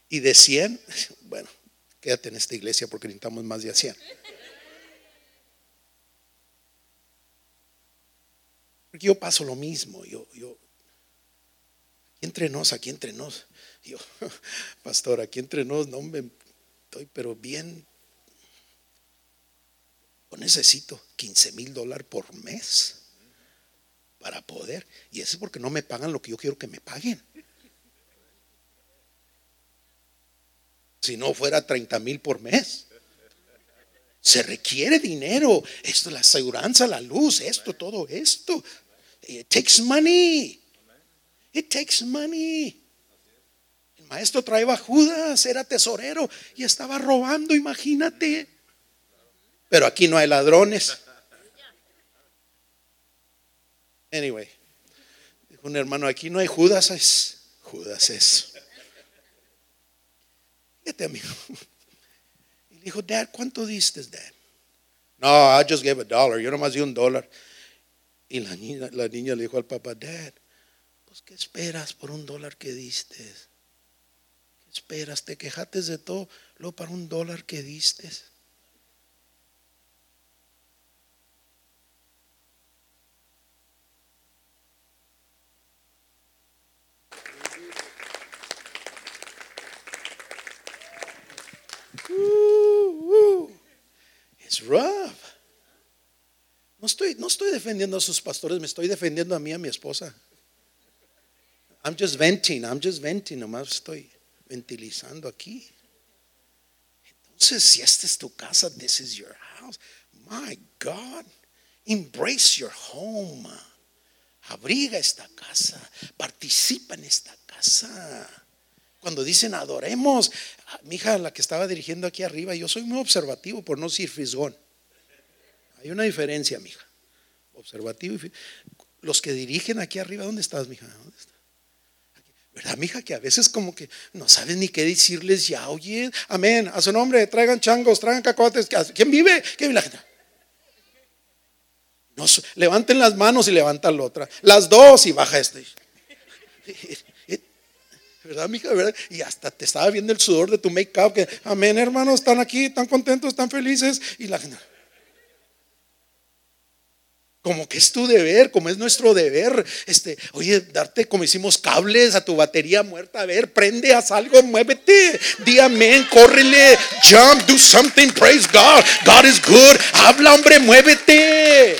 Y de 100, bueno, quédate en esta iglesia porque necesitamos más de 100. Porque yo paso lo mismo, yo, yo, aquí entre nos, aquí entre nos, yo, pastor, aquí entre nos, no me estoy, pero bien, yo necesito 15 mil dólares por mes para poder, y eso es porque no me pagan lo que yo quiero que me paguen. Si no fuera 30 mil por mes. Se requiere dinero. Esto, la aseguranza, la luz, esto, todo esto. It takes money. It takes money. El maestro traía Judas, era tesorero y estaba robando, imagínate. Pero aquí no hay ladrones. Anyway, dijo un hermano, aquí no hay Judas, es Judas es. Fíjate, amigo. Y le dijo, Dad, ¿cuánto diste, Dad? No, I just gave a dollar. Yo nomás di un dólar. Y la niña, la niña le dijo al papá, Dad, pues ¿qué esperas por un dólar que diste? ¿Qué esperas? Te quejates de todo, lo para un dólar que diste. Uh, uh. it's rough. No estoy, no estoy defendiendo a sus pastores, me estoy defendiendo a mí, a mi esposa. I'm just venting, I'm just venting, nomás estoy ventilizando aquí. Entonces, si esta es tu casa, this is your house. My God, embrace your home. Abriga esta casa, participa en esta casa. Cuando dicen adoremos, mi hija, la que estaba dirigiendo aquí arriba, yo soy muy observativo por no decir fisgón. Hay una diferencia, mija. Observativo y los que dirigen aquí arriba, ¿dónde estás, mija? ¿Dónde estás? ¿Verdad, mija? Que a veces como que no sabes ni qué decirles ya, oye, amén, a su nombre, traigan changos, traigan cacotes, ¿quién vive? ¿Quién vive la gente? levanten las manos y levantan la otra. Las dos y baja este. ¿Verdad, mija? ¿Verdad? Y hasta te estaba viendo el sudor de tu make-up. Que, amén, hermanos, están aquí, están contentos, están felices. Y la gente. Como que es tu deber, como es nuestro deber. Este, oye, darte como hicimos cables a tu batería muerta. A ver, prende, haz algo, muévete. Di amén, córrele, jump, do something, praise God. God is good. Habla, hombre, muévete.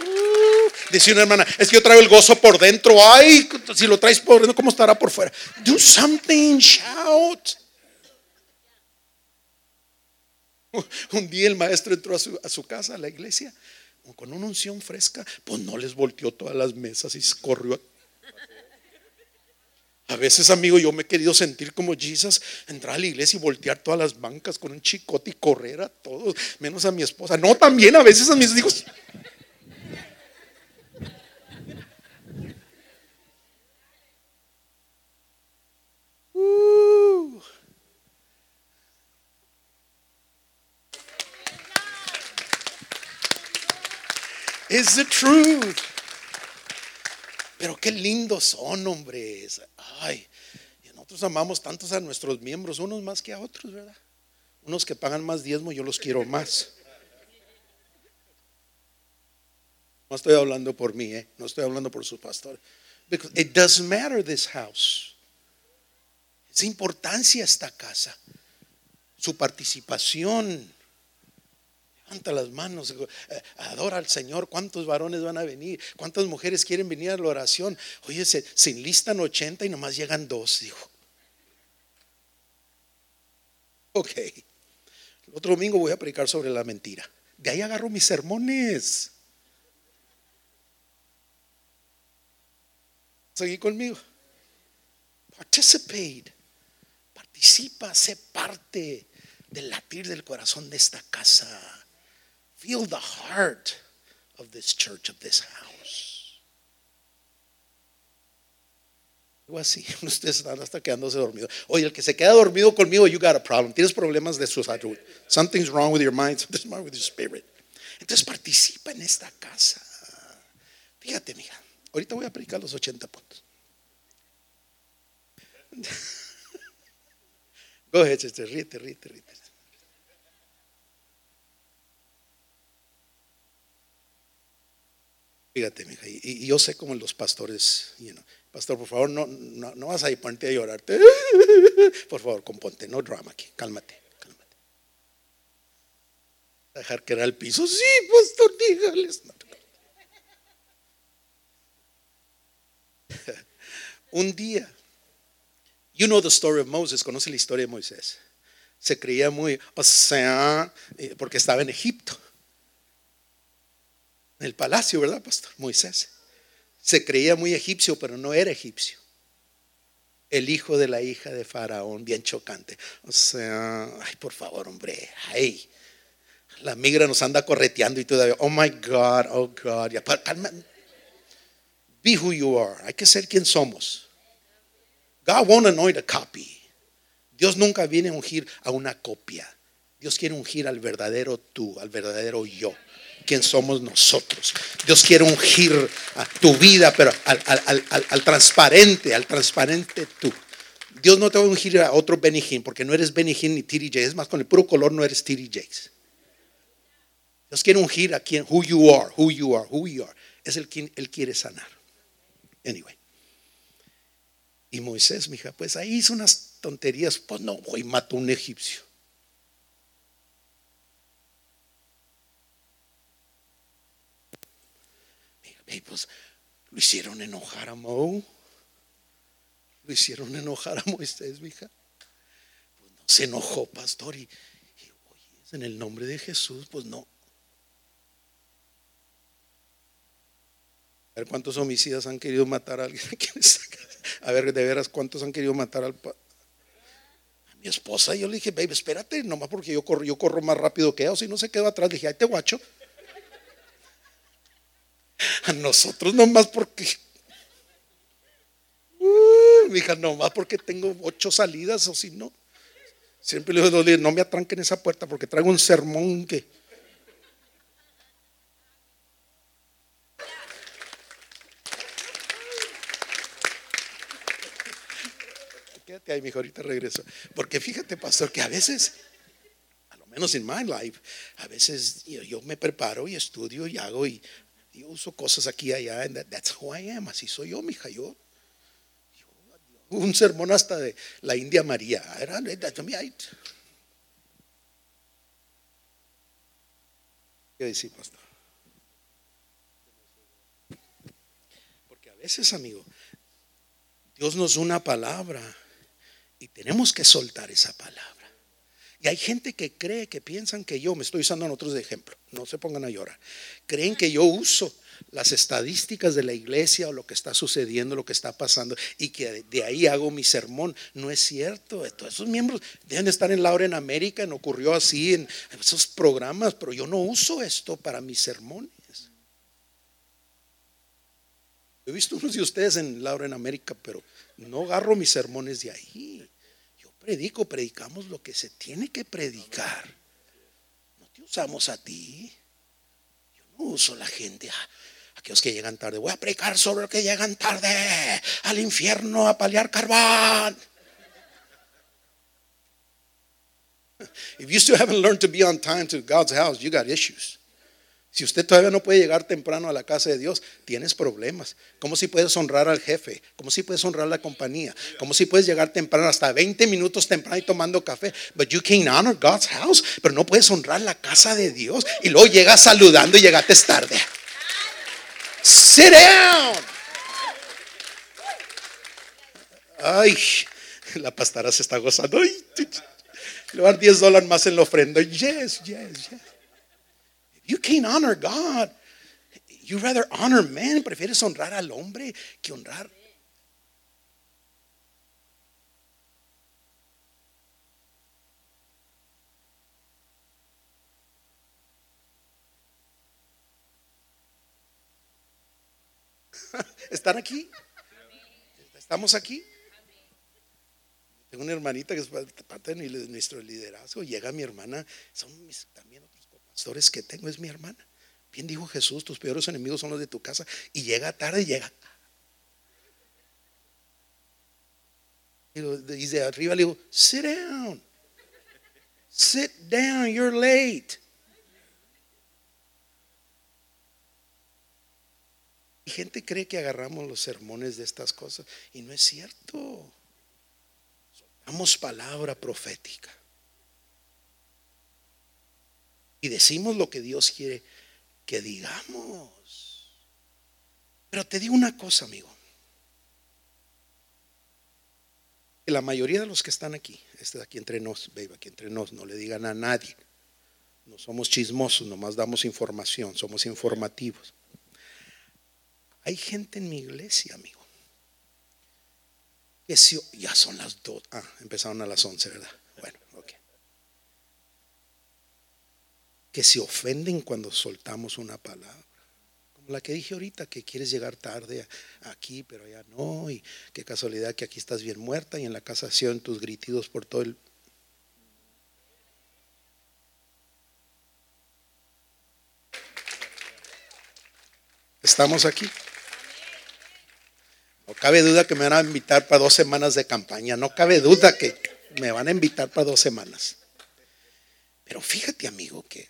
Uh, dice una hermana, es que yo traigo el gozo por dentro. Ay, si lo traes por dentro, ¿cómo estará por fuera? Do something, shout. Un día el maestro entró a su, casa, a la iglesia, con una unción fresca, pues no les volteó todas las mesas y corrió. A veces, amigo, yo me he querido sentir como Jesus, entrar a la iglesia y voltear todas las bancas con un chicote y correr a todos, menos a mi esposa. No, también a veces a mis hijos. Is the truth. Pero qué lindos son, hombres. Ay, nosotros amamos tantos a nuestros miembros, unos más que a otros, ¿verdad? Unos que pagan más diezmo, yo los quiero más. No estoy hablando por mí, ¿eh? no estoy hablando por su pastor. Because it doesn't matter this house. Es importancia esta casa. Su participación Levanta las manos, eh, adora al Señor. ¿Cuántos varones van a venir? ¿Cuántas mujeres quieren venir a la oración? Oye, se, enlistan 80 y nomás llegan dos, dijo. Ok. El otro domingo voy a predicar sobre la mentira. De ahí agarro mis sermones. Seguí conmigo. Participate. Participa, sé parte del latir del corazón de esta casa. Feel the heart of this church, of this house. Algo así. Ustedes hasta quedándose dormidos. Oye, el que se queda dormido conmigo, you got a problem. Tienes problemas de su salud. Something's wrong with your mind, something's wrong with your spirit. Entonces participa en esta casa. Fíjate, mija. Ahorita voy a aplicar los 80 puntos. Go ahead, sister. Ríete, ríete, ríete. Fíjate, mija, y, yo sé como los pastores, pastor, por favor, no, no, vas a ir ponerte a llorarte. Por favor, componte, no drama aquí, cálmate, cálmate. Dejar que era el piso, sí, pastor, dígales. Un día, you know the story of Moses, conoce la historia de Moisés. Se creía muy, o sea, eh, porque estaba en Egipto en el palacio, ¿verdad, pastor? Moisés. Se creía muy egipcio, pero no era egipcio. El hijo de la hija de Faraón, bien chocante. O sea, ay, por favor, hombre, ay. La migra nos anda correteando y todavía, oh my God, oh God. Ya. Be who you are. Hay que ser quien somos. God won't anoint a copy. Dios nunca viene a ungir a una copia. Dios quiere ungir al verdadero tú, al verdadero yo quién somos nosotros. Dios quiere ungir a tu vida, pero al, transparente, al transparente tú. Dios no te va a ungir a otro Benny porque no eres Benny ni T.D. Jakes. Es más, con el puro color no eres T.D. Jakes. Dios quiere ungir a quien, who you are, who you are, who you are. Es el quien Él quiere sanar. Anyway. Y Moisés, mija, pues ahí hizo unas tonterías. Pues no, y mató a un egipcio. Y pues lo hicieron enojar a Mo. Lo hicieron enojar a Moisés, mija. Pues no se enojó, pastor. Y, oye, en el nombre de Jesús, pues no. A ver cuántos homicidas han querido matar a alguien. A ver, de veras, cuántos han querido matar al a mi esposa. Yo le dije, baby, espérate, nomás porque yo corro, yo corro más rápido que ella. O si no se quedó atrás, le dije, ahí te guacho. A nosotros nomás porque. Uh, hija, nomás porque tengo ocho salidas o si no. Siempre le digo, no me atranquen esa puerta porque traigo un sermón que. quédate ahí, mijo, ahorita regreso. Porque fíjate, pastor, que a veces, a lo menos en my life, a veces yo, yo me preparo y estudio y hago y, y uso cosas aquí y allá. And that- that's who I am. Así soy yo, mija. Yo, yo- un sermón hasta de la India María. ¿Qué decir, pastor? Porque a veces, amigo, Dios nos da una palabra y tenemos que soltar esa palabra. Y hay gente que cree, que piensan que yo, me estoy usando en otros de ejemplo, no se pongan a llorar, creen que yo uso las estadísticas de la iglesia o lo que está sucediendo, lo que está pasando, y que de ahí hago mi sermón. No es cierto. Todos esos miembros deben de estar en Laura en América, no ocurrió así en esos programas, pero yo no uso esto para mis sermones. He visto unos de ustedes en Laura en América, pero no agarro mis sermones de ahí. Predico, predicamos lo que se tiene que predicar. No te usamos a ti. Yo no uso la gente. ah, Aquellos que llegan tarde, voy a predicar sobre los que llegan tarde al infierno a paliar carbón. If you still haven't learned to be on time to God's house, you got issues. Si usted todavía no puede llegar temprano a la casa de Dios, tienes problemas. ¿Cómo si puedes honrar al jefe? ¿Cómo si puedes honrar a la compañía? ¿Cómo si puedes llegar temprano, hasta 20 minutos temprano y tomando café? But you can honor God's house, pero no puedes honrar la casa de Dios. Y luego llegas saludando y llegaste tarde. Sit down. Ay, la pastora se está gozando. Ay, le voy a dar 10 dólares más en la ofrenda. Yes, yes, yes. You can't honor God. You rather honor man. Prefieres honrar al hombre que honrar. ¿Están aquí? ¿Estamos aquí? Tengo una hermanita que es parte de nuestro liderazgo. Llega mi hermana, son mis, también pastores que tengo, es mi hermana. Bien dijo Jesús, tus peores enemigos son los de tu casa. Y llega tarde, llega. Y desde arriba le digo, sit down. Sit down, you're late. Y gente cree que agarramos los sermones de estas cosas y no es cierto. Damos palabra profética. Y decimos lo que Dios quiere que digamos. Pero te digo una cosa, amigo. Que la mayoría de los que están aquí, este de aquí entre nos, baby, aquí entre nos, no le digan a nadie. No somos chismosos, nomás damos información, somos informativos. Hay gente en mi iglesia, amigo, que si, ya son las dos, ah, empezaron a las once, ¿verdad? Bueno, ok. Que se ofenden cuando soltamos una palabra. Como la que dije ahorita, que quieres llegar tarde aquí, pero ya no, y qué casualidad que aquí estás bien muerta y en la casa se oyen tus gritidos por todo el... Estamos aquí. No cabe duda que me van a invitar para dos semanas de campaña. No cabe duda que me van a invitar para dos semanas. Pero fíjate, amigo, que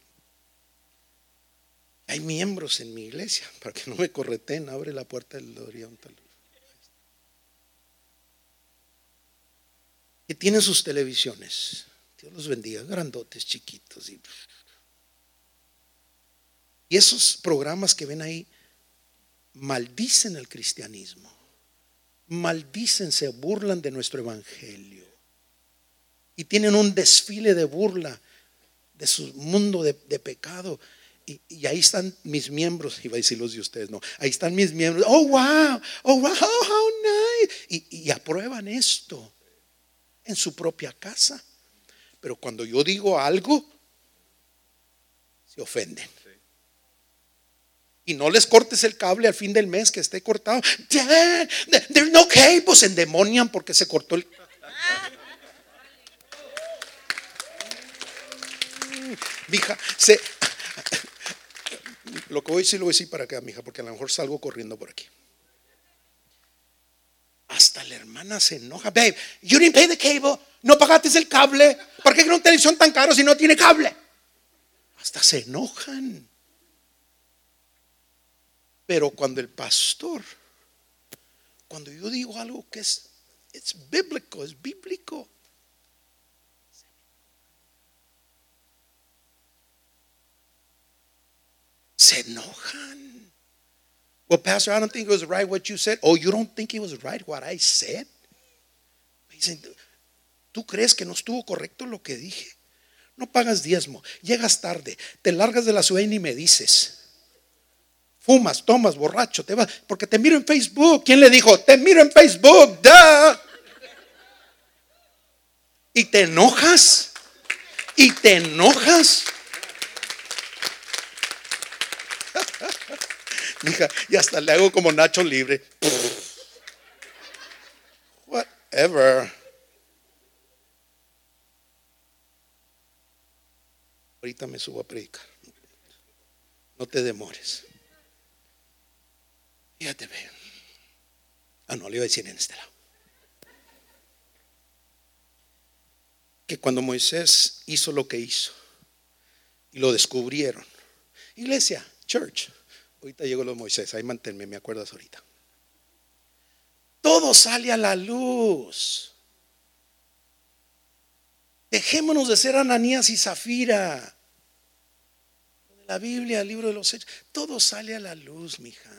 hay miembros en mi iglesia, para que no me correten, abre la puerta del oriental. Que tienen sus televisiones. Dios los bendiga, grandotes, chiquitos. Y, y esos programas que ven ahí maldicen el cristianismo maldicen, se burlan de nuestro evangelio. Y tienen un desfile de burla de su mundo de pecado. Y, ahí están mis miembros, iba a decir los de ustedes, no, ahí están mis miembros, oh wow, oh wow, how nice. Y, aprueban esto en su propia casa. Pero cuando yo digo algo, se ofenden. Y no les cortes el cable al fin del mes que esté cortado. Dad, there's no cable. Se endemonian porque se cortó el. Mija, se. Lo que voy a decir lo voy a decir para acá, mija, porque a lo mejor salgo corriendo por aquí. Hasta le hermana se enoja. Babe, you didn't pay the cable. No pagaste el cable. ¿Por qué una televisión tan caro si no tiene cable? Hasta se enojan. Pero cuando el pastor, cuando yo digo algo que es, es bíblico, es bíblico. Se enojan. Well, Pastor, I don't think it was right what you said. Oh, you don't think it was right what I said? Dicen, ¿tú crees que no estuvo correcto lo que dije? No pagas diezmo, llegas tarde, te largas de la ciudad y ni me dices. Fumas, tomas, borracho, te vas, porque te miro en Facebook. ¿Quién le dijo? Te miro en Facebook, da. Y te enojas. Y te enojas. Y hasta le hago como Nacho libre. Whatever. Ahorita me subo a predicar. No te demores. Fíjate, ve. Ah, no, le iba a decir en este lado. Que cuando Moisés hizo lo que hizo y lo descubrieron, iglesia, church, ahorita llegó los Moisés, ahí manténme, me acuerdas ahorita. Todo sale a la luz. Dejémonos de ser Ananías y Zafira. La Biblia, el libro de los hechos, todo sale a la luz, mija.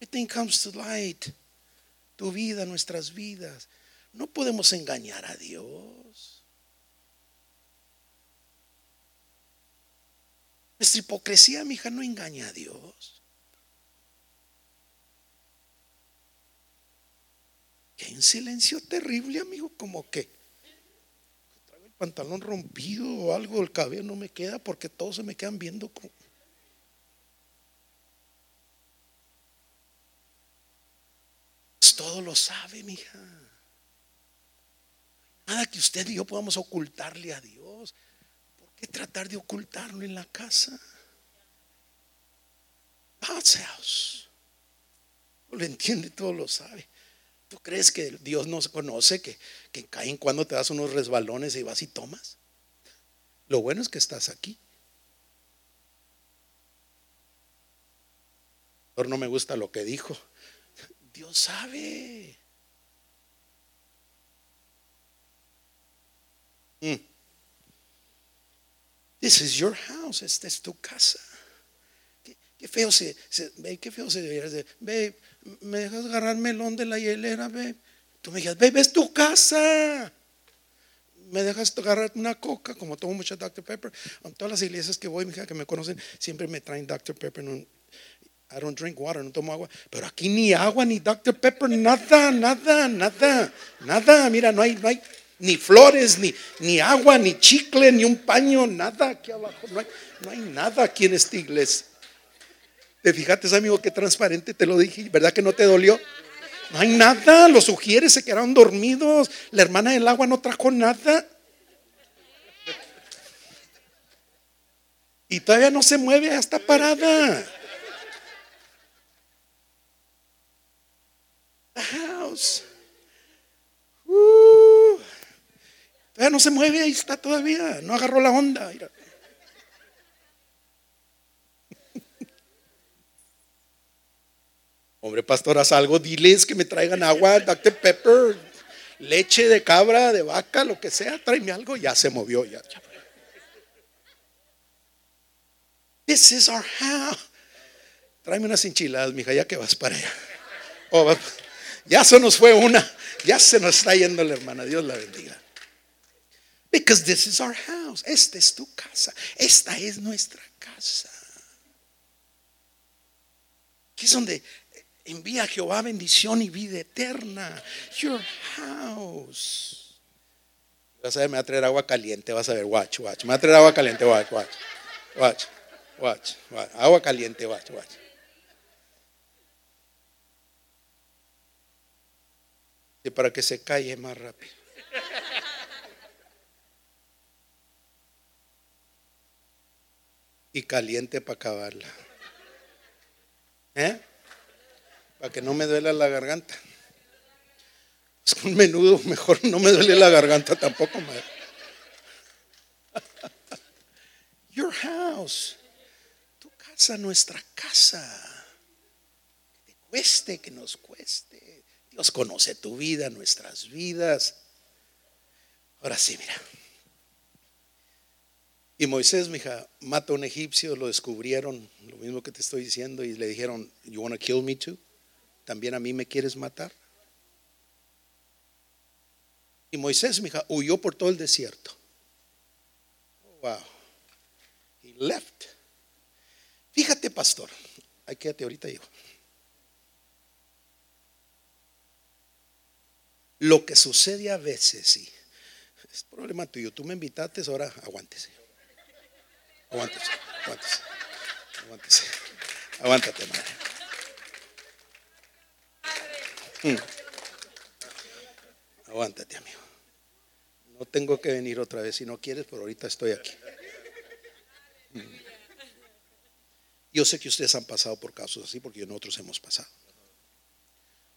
Everything comes to light. Tu vida, nuestras vidas. No podemos engañar a Dios. Nuestra hipocresía, mija, no engaña a Dios. Que hay un silencio terrible, amigo, como que traigo el pantalón rompido o algo, el cabello no me queda porque todos se me quedan viendo como... Pues todo lo sabe, mija. Nada que usted y yo podamos ocultarle a Dios. ¿Por qué tratar de ocultarlo en la casa? House. Lo entiende, todo lo sabe. ¿Tú crees que Dios no conoce que, que caen cuando te das unos resbalones y vas y tomas? Lo bueno es que estás aquí. No me gusta lo que dijo. Dios sabe. Mm. This is your house. Esta es tu casa. Qué, feo se, se, qué feo se debería de, ve, me dejas agarrar melón de la hielera, ve. Tú me digas, ve, es tu casa. Me dejas agarrar una coca, como tomo mucha Dr. Pepper. En todas las iglesias que voy, mija, que me conocen, siempre me traen Dr. Pepper. No, I don't drink water, no tomo agua. Pero aquí ni agua, ni Dr. Pepper, nada, nada, nada, nada. Mira, no hay, no hay ni flores, ni, ni agua, ni chicle, ni un paño, nada aquí abajo. No hay, no hay nada aquí en esta iglesia. ¿Te fijaste, amigo, qué transparente te lo dije? ¿Verdad que no te dolió? No hay nada, los sugieres se quedaron dormidos. La hermana del agua no trajo nada. Y todavía no se mueve, ya está parada. House. Uh, todavía no se mueve, ahí está todavía. No agarró la onda. Hombre, pastor, haz algo, diles que me traigan agua, Dr. Pepper, leche de cabra, de vaca, lo que sea, tráeme algo. Ya se movió, ya. This is our house. Tráeme unas enchiladas, mija, ya que vas para allá. Oh, ya se nos fue una, ya se nos está yendo la hermana, Dios la bendiga. Because this is our house. Esta es tu casa. Esta es nuestra casa. Aquí es donde envía Jehová bendición y vida eterna. Your house. Vas a ver, me va a traer agua caliente. Vas a ver, watch, watch. Me va a traer agua caliente, watch, watch. Watch, watch, watch. Agua caliente, watch, watch. Y para que se calle más rápido. Y caliente para acabarla. ¿Eh? para que no me duela la garganta. Es con menudo mejor no me duele la garganta tampoco, madre. Your house, tu casa, nuestra casa. Que te cueste, que nos cueste. Dios conoce tu vida, nuestras vidas. Ahora sí, mira. Y Moisés, mija, mata a un egipcio, lo descubrieron, lo mismo que te estoy diciendo, y le dijeron, You wanna kill me too? ¿También a mí me quieres matar? Y Moisés, mija, huyó por todo el desierto. Wow. He left. Fíjate, pastor. Ahí quédate ahorita, hijo. Lo que sucede a veces, sí. Es problema tuyo. Tú me invitaste, ahora aguántese. Aguántese, aguántese. Aguántese. Aguántate, madre. Mm. Aguántate, amigo. No tengo que venir otra vez si no quieres, pero ahorita estoy aquí. Mm. Yo sé que ustedes han pasado por casos así porque nosotros hemos pasado.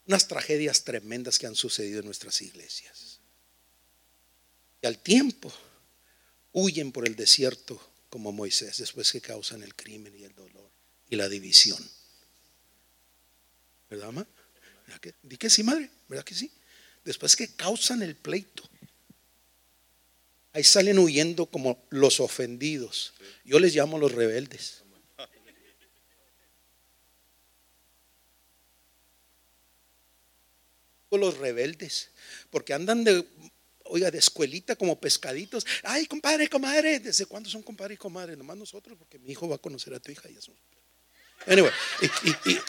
Unas tragedias tremendas que han sucedido en nuestras iglesias. Y al tiempo huyen por el desierto como Moisés después que causan el crimen y el dolor y la división. ¿Verdad, mamá? ¿Verdad que, di que sí, madre? ¿Verdad que sí? Después que causan el pleito. Ahí salen huyendo como los ofendidos. Yo les llamo los rebeldes. Los rebeldes, porque andan de, oiga, de escuelita como pescaditos. Ay, compadre, comadre. ¿Desde cuándo son compadre y comadre? Nomás nosotros, porque mi hijo va a conocer a tu hija y eso. Anyway, y, y,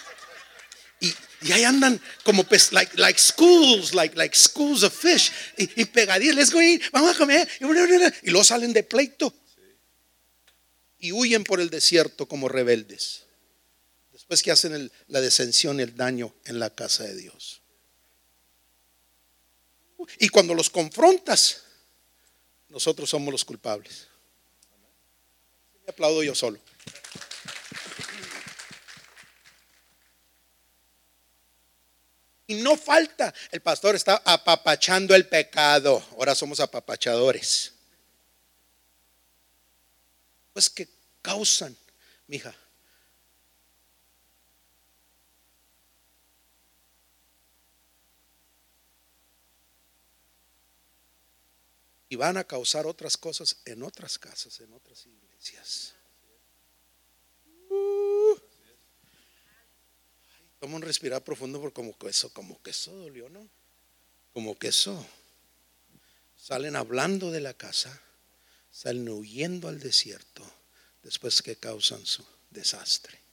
y, y, ahí andan como pes, like, like schools, like, like schools of fish. Y, pegaditos, let's go eat, vamos a comer. Y, luego salen de pleito. Y huyen por el desierto como rebeldes. Después que hacen la descensión el daño en la casa de Dios. Y cuando los confrontas, nosotros somos los culpables. Me aplaudo yo solo. Y no falta, el pastor está apapachando el pecado. Ahora somos apapachadores. Pues que causan, mija. Van a causar otras cosas en otras casas, en otras iglesias. Uh. Toma un respirar profundo porque como que eso, como que eso dolió, ¿no? Como que eso. Salen hablando de la casa, salen huyendo al desierto después que causan su desastre.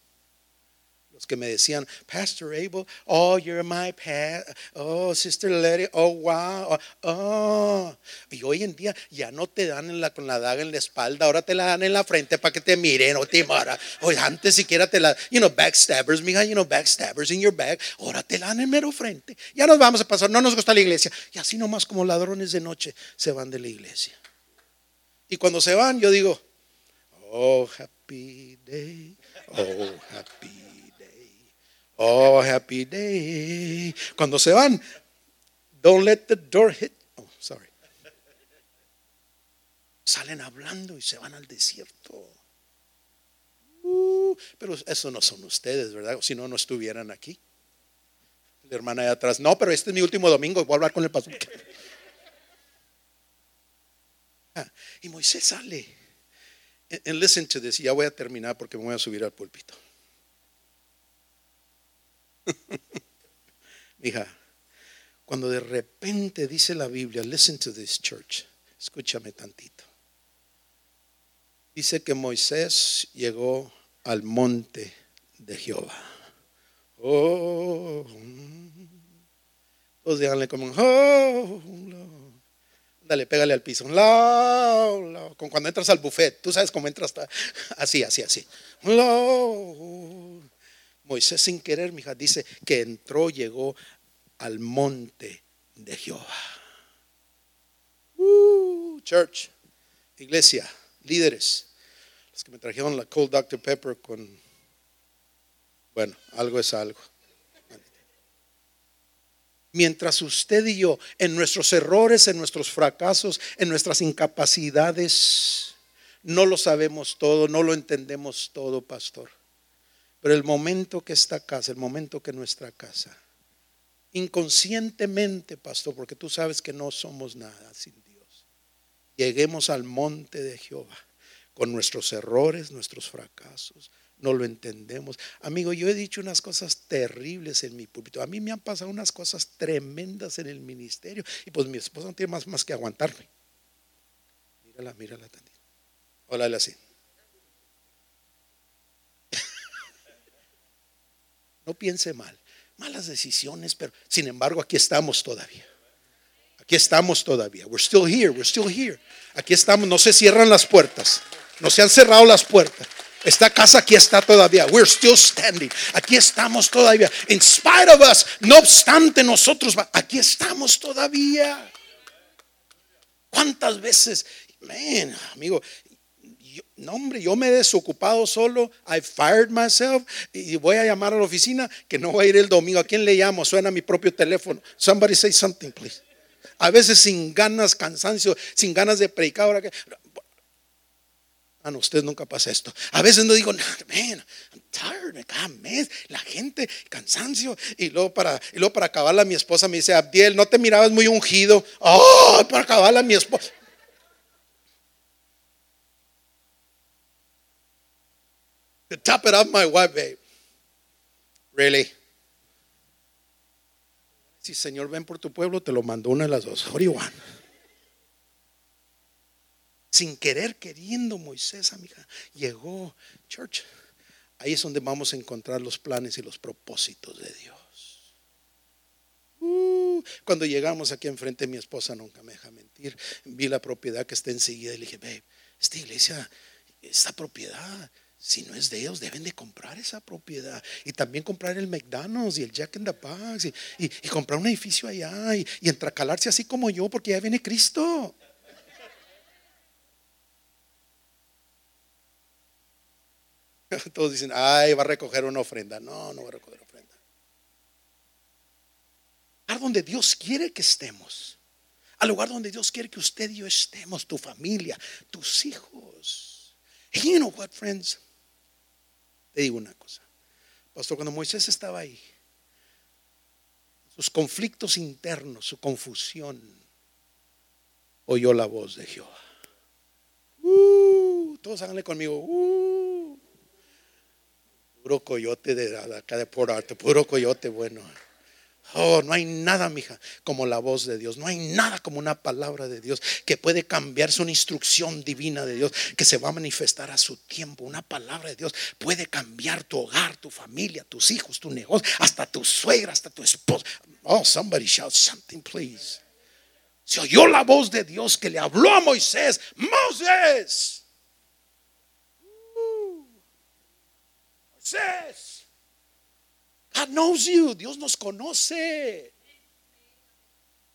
Los que me decían, Pastor Abel, oh, you're my past, oh, Sister Letty, oh, wow, oh, oh. Y hoy en día ya no te dan en la, con la daga en la espalda, ahora te la dan en la frente para que te miren o te mara. Oye, antes siquiera te la, you know, backstabbers, mija, you know, backstabbers in your back, ahora te la dan en mero frente. Ya nos vamos a pasar, no nos gusta la iglesia. Y así nomás como ladrones de noche se van de la iglesia. Y cuando se van, yo digo, oh, happy day, oh, happy day. Oh, happy day. Cuando se van, don't let the door hit. Oh, sorry. Salen hablando y se van al desierto. Uh, pero eso no son ustedes, ¿verdad? Si no, no estuvieran aquí. La hermana de atrás, no, pero este es mi último domingo, voy a hablar con el pastor. Ah, y Moisés sale. And, listen to this, ya voy a terminar porque me voy a subir al púlpito. Mija, cuando de repente dice la Biblia, listen to this church, escúchame tantito. Dice que Moisés llegó al monte de Jehová. Oh, mm. todos díganle como, oh. Dale, pégale al piso. Lord, Lord. Como cuando entras al buffet, tú sabes cómo entras, así, así, así. Lord. Moisés sin querer, mija, dice que entró, llegó al monte de Jehová. Uh, church, iglesia, líderes, los que me trajeron la Cold Dr. Pepper con, bueno, algo es algo. Mientras usted y yo, en nuestros errores, en nuestros fracasos, en nuestras incapacidades, no lo sabemos todo, no lo entendemos todo, pastor. Pero el momento que esta casa, el momento que nuestra casa, inconscientemente, pastor, porque tú sabes que no somos nada sin Dios, lleguemos al monte de Jehová con nuestros errores, nuestros fracasos, no lo entendemos. Amigo, yo he dicho unas cosas terribles en mi púlpito. A mí me han pasado unas cosas tremendas en el ministerio y pues mi esposa no tiene más, más que aguantarme. Mírala, mírala tantito. Hola, así. No piense mal. Malas decisiones, pero sin embargo aquí estamos todavía. Aquí estamos todavía. We're still here, we're still here. Aquí estamos, no se cierran las puertas. No se han cerrado las puertas. Esta casa aquí está todavía. We're still standing. Aquí estamos todavía. In spite of us, no obstante nosotros, aquí estamos todavía. ¿Cuántas veces? Man, amigo, no, hombre, yo me he desocupado solo. I fired myself. Y voy a llamar a la oficina que no voy a ir el domingo. ¿A quién le llamo? Suena mi propio teléfono. Somebody say something, please. A veces sin ganas, cansancio, sin ganas de predicar. Ahora que, Ah, no, usted nunca pasa esto. A veces no digo, man, I'm tired, cada mes, la gente, cansancio. Y luego para, y luego para acabarla, mi esposa me dice, Abdiel, no te mirabas muy ungido. Oh, para acabarla, mi esposa. To top it up, my wife, babe. Really? Si Señor, ven por tu pueblo, te lo mandó una de las dos. What sin querer queriendo Moisés, amiga, llegó, church. Ahí es donde vamos a encontrar los planes y los propósitos de Dios. Uh, cuando llegamos aquí enfrente, mi esposa nunca me deja mentir. Vi la propiedad que está enseguida y le dije, babe, esta iglesia, esta propiedad, si no es de ellos, deben de comprar esa propiedad. Y también comprar el McDonald's y el Jack in the Box y, comprar un edificio allá y, y entracalarse así como yo, porque ya viene Cristo. Todos dicen, ay, va a recoger una ofrenda. No, no va a recoger ofrenda. Al donde Dios quiere que estemos. Al lugar donde Dios quiere que usted y yo estemos, tu familia, tus hijos. you know what, friends? Te digo una cosa. Pastor, cuando Moisés estaba ahí, sus conflictos internos, su confusión, oyó la voz de Jehová. Uh, todos háganle conmigo. Uh, Puro coyote de acá de por arte, puro coyote bueno. Oh, no hay nada, mija, como la voz de Dios. No hay nada como una palabra de Dios que puede cambiarse una instrucción divina de Dios que se va a manifestar a su tiempo. Una palabra de Dios puede cambiar tu hogar, tu familia, tus hijos, tu negocio, hasta tu suegra, hasta tu esposa. Oh, somebody shout something, please. Se oyó la voz de Dios que le habló a Moisés. Moses. says, God knows you. Dios nos conoce.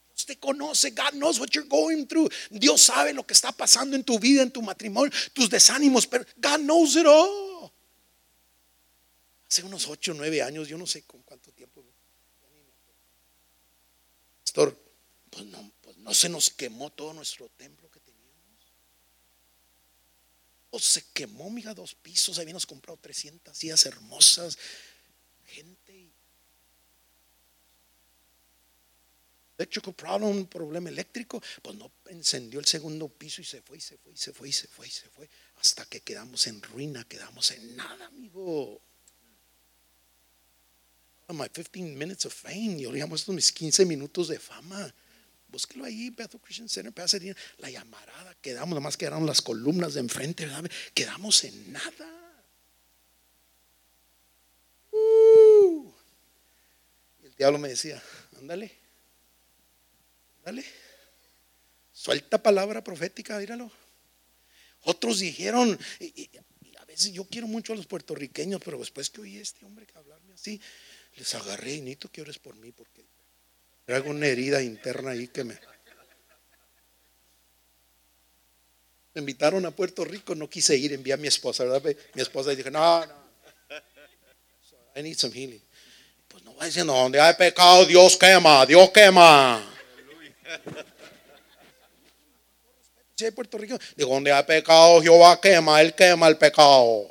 Dios te conoce. God knows what you're going through. Dios sabe lo que está pasando en tu vida, en tu matrimonio, tus desánimos, pero God knows it all. Hace unos ocho, nueve años, yo no sé con cuánto tiempo. Pastor, pues no, pues no se nos quemó todo nuestro templo se quemó, mija, dos pisos. Habíamos comprado 300 sillas hermosas. Gente. Electrical problem, un problema eléctrico. Pues no encendió el segundo piso y se fue, y se fue, y se fue, y se fue, y se fue. Hasta que quedamos en ruina, quedamos en nada, amigo. My 15 minutes of fame. Yo llamo estos mis 15 minutos de fama. Búsquelo ahí, Bethel Christian Center, Pasadena, la llamarada, quedamos, nomás quedaron las columnas de enfrente, ¿verdad? quedamos en nada. Uh. El diablo me decía, ándale, ándale, suelta palabra profética, míralo. Otros dijeron, y, a veces yo quiero mucho a los puertorriqueños, pero después que oí a este hombre que hablarme así, les agarré y necesito que ores por mí, porque Traigo una herida interna ahí que me... Me invitaron a Puerto Rico, no quise ir, envié a mi esposa, ¿verdad? Mi esposa dijo, no, no. I need some healing. Pues no va diciendo, donde hay pecado, Dios quema, Dios quema. Hay Puerto Rico, digo, donde hay pecado, Jehová quema, Él quema el pecado.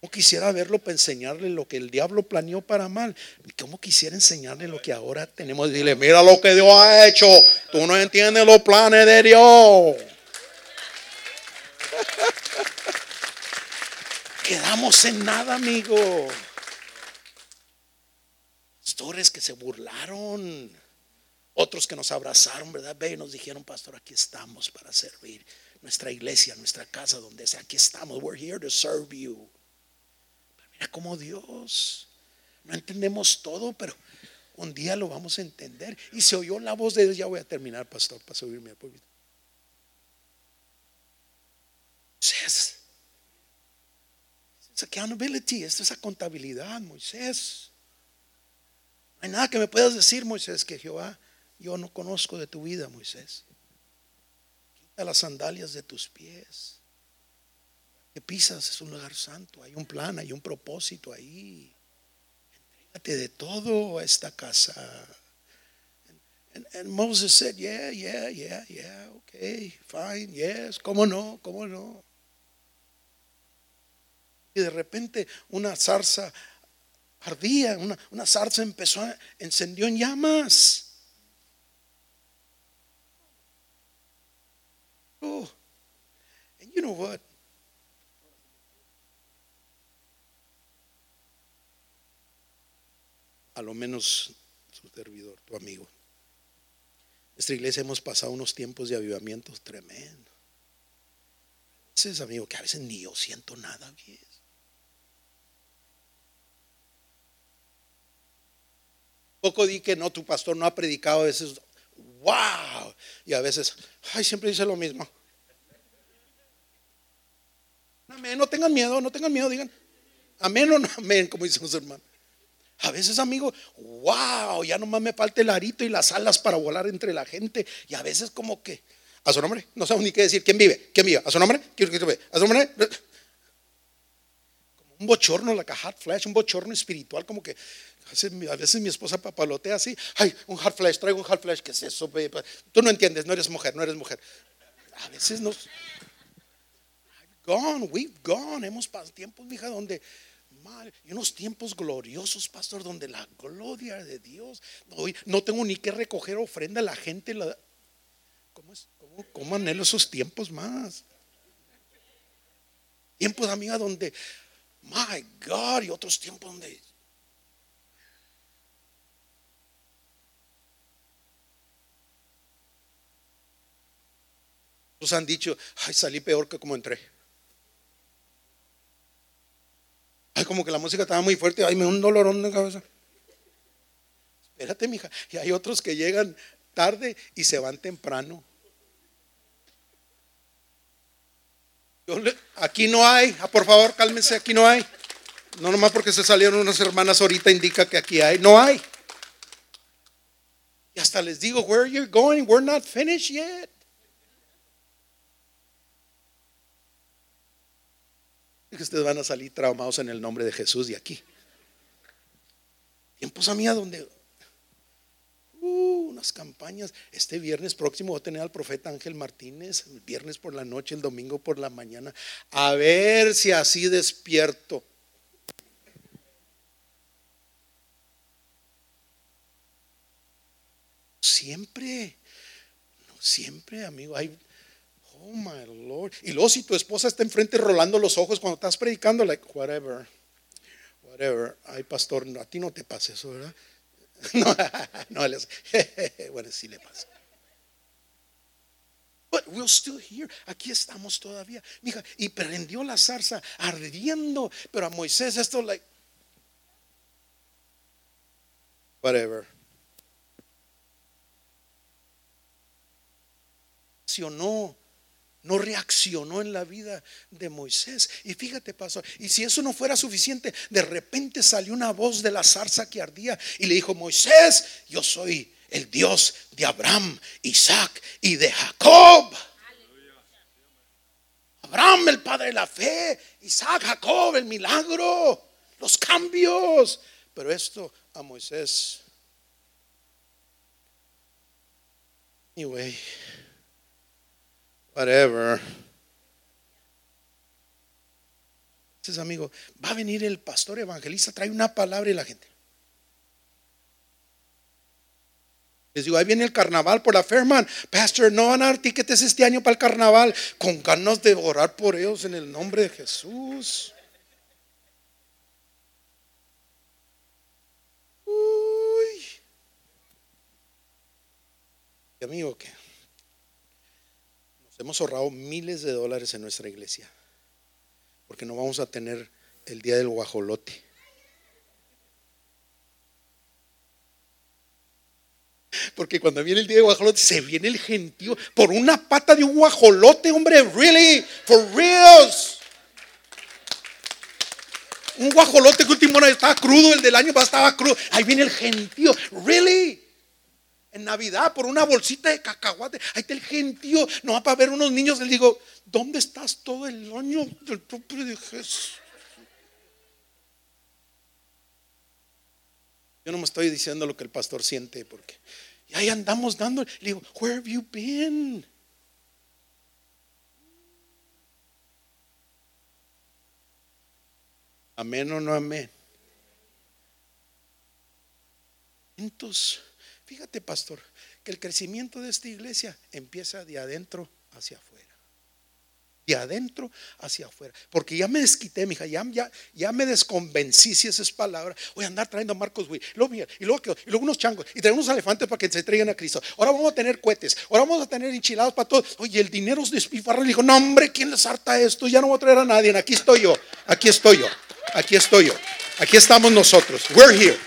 ¿Cómo quisiera verlo para enseñarle lo que el diablo planeó para mal? ¿Cómo quisiera enseñarle lo que ahora tenemos? Dile, mira lo que Dios ha hecho. Tú no entiendes los planes de Dios. Quedamos en nada, amigo. Pastores que se burlaron. Otros que nos abrazaron, ¿verdad? Ve y nos dijeron, pastor, aquí estamos para servir. Nuestra iglesia, nuestra casa, donde sea, aquí estamos. We're here to serve you como Dios. No entendemos todo, pero un día lo vamos a entender. Y se oyó la voz de Dios. Ya voy a terminar, pastor, para subirme al poquito. Moisés. Es accountability, esto es contabilidad, Moisés. Hay nada que me puedas decir, Moisés, que Jehová, yo no conozco de tu vida, Moisés. Quita las sandalias de tus pies que pisas es un lugar santo, hay un plan, hay un propósito ahí. Entrégate de todo a esta casa. And, and, Moses said, yeah, yeah, yeah, yeah, okay, fine, yes, cómo no, cómo no. Y de repente una zarza ardía, una, una zarza empezó, a, encendió en llamas. Oh, and you know what? a lo menos su servidor, tu amigo. Nuestra iglesia hemos pasado unos tiempos de avivamientos tremendos. Ese es amigo que a veces ni yo siento nada bien. Poco di que no, tu pastor no ha predicado, a veces, wow, y a veces, ay, siempre dice lo mismo. Amén, no tengan miedo, no tengan miedo, digan, amén o no amén, como dicen los hermanos. A veces, amigo, wow, ya nomás me falta el arito y las alas para volar entre la gente. Y a veces como que, a su nombre, no sabemos ni qué decir. ¿Quién vive? ¿Quién vive? ¿A su nombre? ¿Quién vive? ¿A su nombre? Como un bochorno, la hot flash, un bochorno espiritual, como que a veces mi esposa papalotea así. Ay, un hot flash, traigo un hot flash. ¿Qué es eso? Tú no entiendes, no eres mujer, no eres mujer. A veces nos... Gone, we've gone. Hemos pasado tiempos, mija, donde y unos tiempos gloriosos, pastor, donde la gloria de Dios, hoy no tengo ni que recoger ofrenda, la gente la... ¿Cómo, es? ¿Cómo, anhelo esos tiempos más? Tiempos, amiga, donde, my God, y otros tiempos donde... Nos han dicho, ay, salí peor que como entré. Ay, como que la música estaba muy fuerte. Ay, me da un dolorón de cabeza. Espérate, mija. Y hay otros que llegan tarde y se van temprano. aquí no hay. Ah, por favor, cálmense. Aquí no hay. No nomás porque se salieron unas hermanas ahorita indica que aquí hay. No hay. Y hasta les digo, where are you going? We're not finished yet. Que ustedes van a salir traumados en el nombre de Jesús de aquí. Tiempos a mí donde uh, unas campañas. Este viernes próximo voy a tener al profeta Ángel Martínez, el viernes por la noche, el domingo por la mañana, a ver si así despierto. Siempre, siempre, amigo, hay Oh my Lord. Y luego si tu esposa está enfrente rolando los ojos cuando estás predicando, like, whatever, whatever. Ay, pastor, a ti no te pasa eso, ¿verdad? No, no, les, bueno, sí le pasa. But we're still here. Aquí estamos todavía. Mija, y prendió la zarza ardiendo. Pero a Moisés esto, like, whatever. No, no reaccionó en la vida de Moisés. Y fíjate, pasó. y si eso no fuera suficiente, de repente salió una voz de la zarza que ardía y le dijo, Moisés, yo soy el Dios de Abraham, Isaac y de Jacob. Abraham, el padre de la fe, Isaac, Jacob, el milagro. los cambios. Pero esto a Moisés. Anyway, whatever. Entonces, amigo, va a venir el pastor evangelista, trae una palabra y la gente. Les digo, ahí viene el carnaval por la Fairman. Pastor, no van a dar tickets este año para el carnaval. Con ganas de orar por ellos en el nombre de Jesús. Uy. Y amigo, nos hemos ahorrado miles de dólares en nuestra iglesia. Porque no vamos a tener el día del guajolote. Porque cuando viene el día de guajolote, se viene el gentío por una pata de un guajolote, hombre. Really, for reals. Un guajolote que último año estaba crudo, el del año pasado estaba crudo. Ahí viene el gentío. Really. En Navidad, por una bolsita de cacahuate. Ahí está el gentío. No va para ver unos niños. Le digo, ¿dónde estás todo el año del propio de Jesús? Yo no me estoy diciendo lo que el pastor siente porque y ahí andamos dando. Le digo, where have you been? Amén o no amén. Entonces, fíjate, pastor, que el crecimiento de esta iglesia empieza de adentro hacia afuera de adentro hacia afuera. Porque ya me desquité, mija, ya, ya, me desconvencí si esa es palabra. Voy a andar trayendo a Marcos Witt, y luego, y luego, unos changos, y tenemos unos elefantes para que se traigan a Cristo. Ahora vamos a tener cohetes, ahora vamos a tener enchilados para todos. Oye, el dinero es despifarra. Le dijo, no, hombre, ¿quién les harta esto? Ya no voy a traer a nadie. Aquí estoy yo, aquí estoy yo, aquí estoy yo. Aquí estamos nosotros. We're here.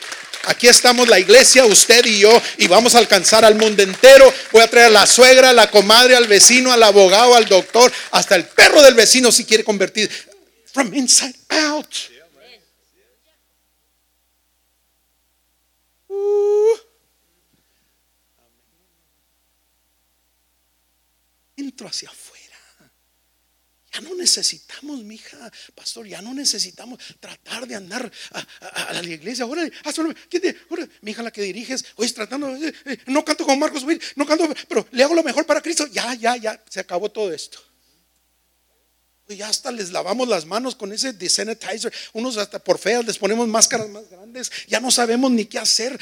Aquí estamos la iglesia, usted y yo, y vamos a alcanzar al mundo entero. Voy a traer a la suegra, a la comadre, al vecino, al abogado, al doctor, hasta el perro del vecino si quiere convertir. From inside out. Uh. Entro hacia afuera. No necesitamos, mija, pastor, ya no necesitamos tratar de andar a, la iglesia. Ahora, mi hija la que diriges, hoy tratando, eh, eh, no canto con Marcos, no canto, pero le hago lo mejor para Cristo. Ya, ya, ya, se acabó todo esto. Y hasta les lavamos las manos con ese desanitizer. Unos hasta por feas les ponemos máscaras más grandes. Ya no sabemos ni qué hacer.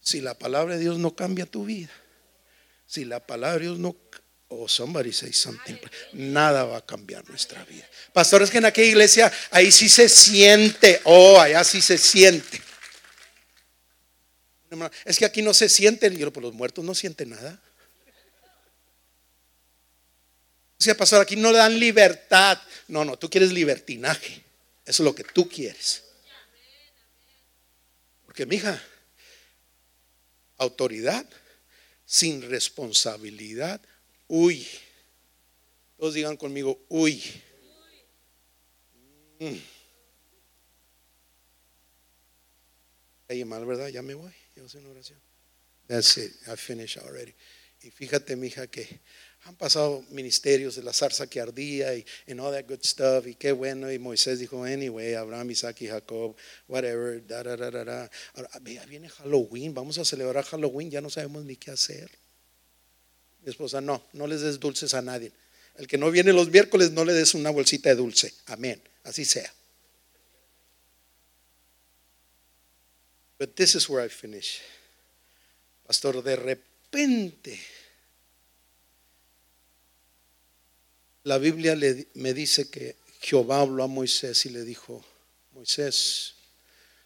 si la palabra de Dios no cambia tu vida, si la palabra de Dios no Oh, somebody say something. Nada va a cambiar nuestra vida. Pastores que en aquella iglesia, ahí sí se siente. Oh, allá sí se siente. Es que aquí no se siente. Yo, por los muertos no siente nada. O sea, pastor, aquí no dan libertad. No, no, tú quieres libertinaje. Eso es lo que tú quieres. Porque, mija, autoridad sin responsabilidad Uy. Todos digan conmigo, uy. Mm. Ahí mal, ¿verdad? Ya me voy. Ya hacer una oración. That's it. I finished already. Y fíjate, mija, que han pasado ministerios de la zarza que ardía y and all that good stuff. Y qué bueno. Y Moisés dijo, anyway, Abraham, Isaac y Jacob, whatever. Da, da, da, da. Ahora, viene Halloween. Vamos a celebrar Halloween. Ya no sabemos ni qué hacer. Mi esposa, no, no les des dulces a nadie. El que no viene los miércoles, no le des una bolsita de dulce. Amén. Así sea. But this is where I finish. Pastor, de repente la Biblia me dice que Jehová habló a Moisés y le dijo, Moisés,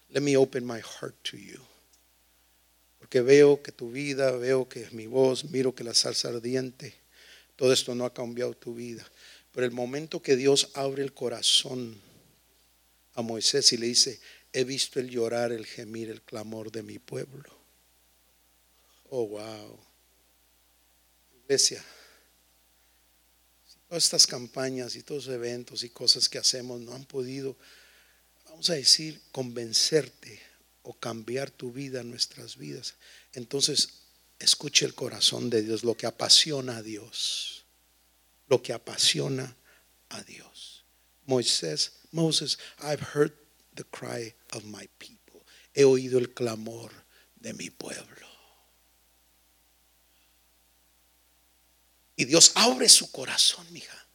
let me open my heart to you. Porque veo que tu vida, veo que mi voz, miro que la salsa ardiente, todo esto no ha cambiado tu vida. Pero el momento que Dios abre el corazón a Moisés y le dice, he visto el llorar, el gemir, el clamor de mi pueblo. Oh, wow. Iglesia, todas estas campañas y todos los eventos y cosas que hacemos no han podido, vamos a decir, convencerte o cambiar tu vida, nuestras vidas. Entonces, escuche el corazón de Dios, lo que apasiona a Dios, lo que apasiona a Dios. Moisés, Moses, I've heard the cry of my people. He oído el clamor de mi pueblo. Y Dios abre su corazón, mija,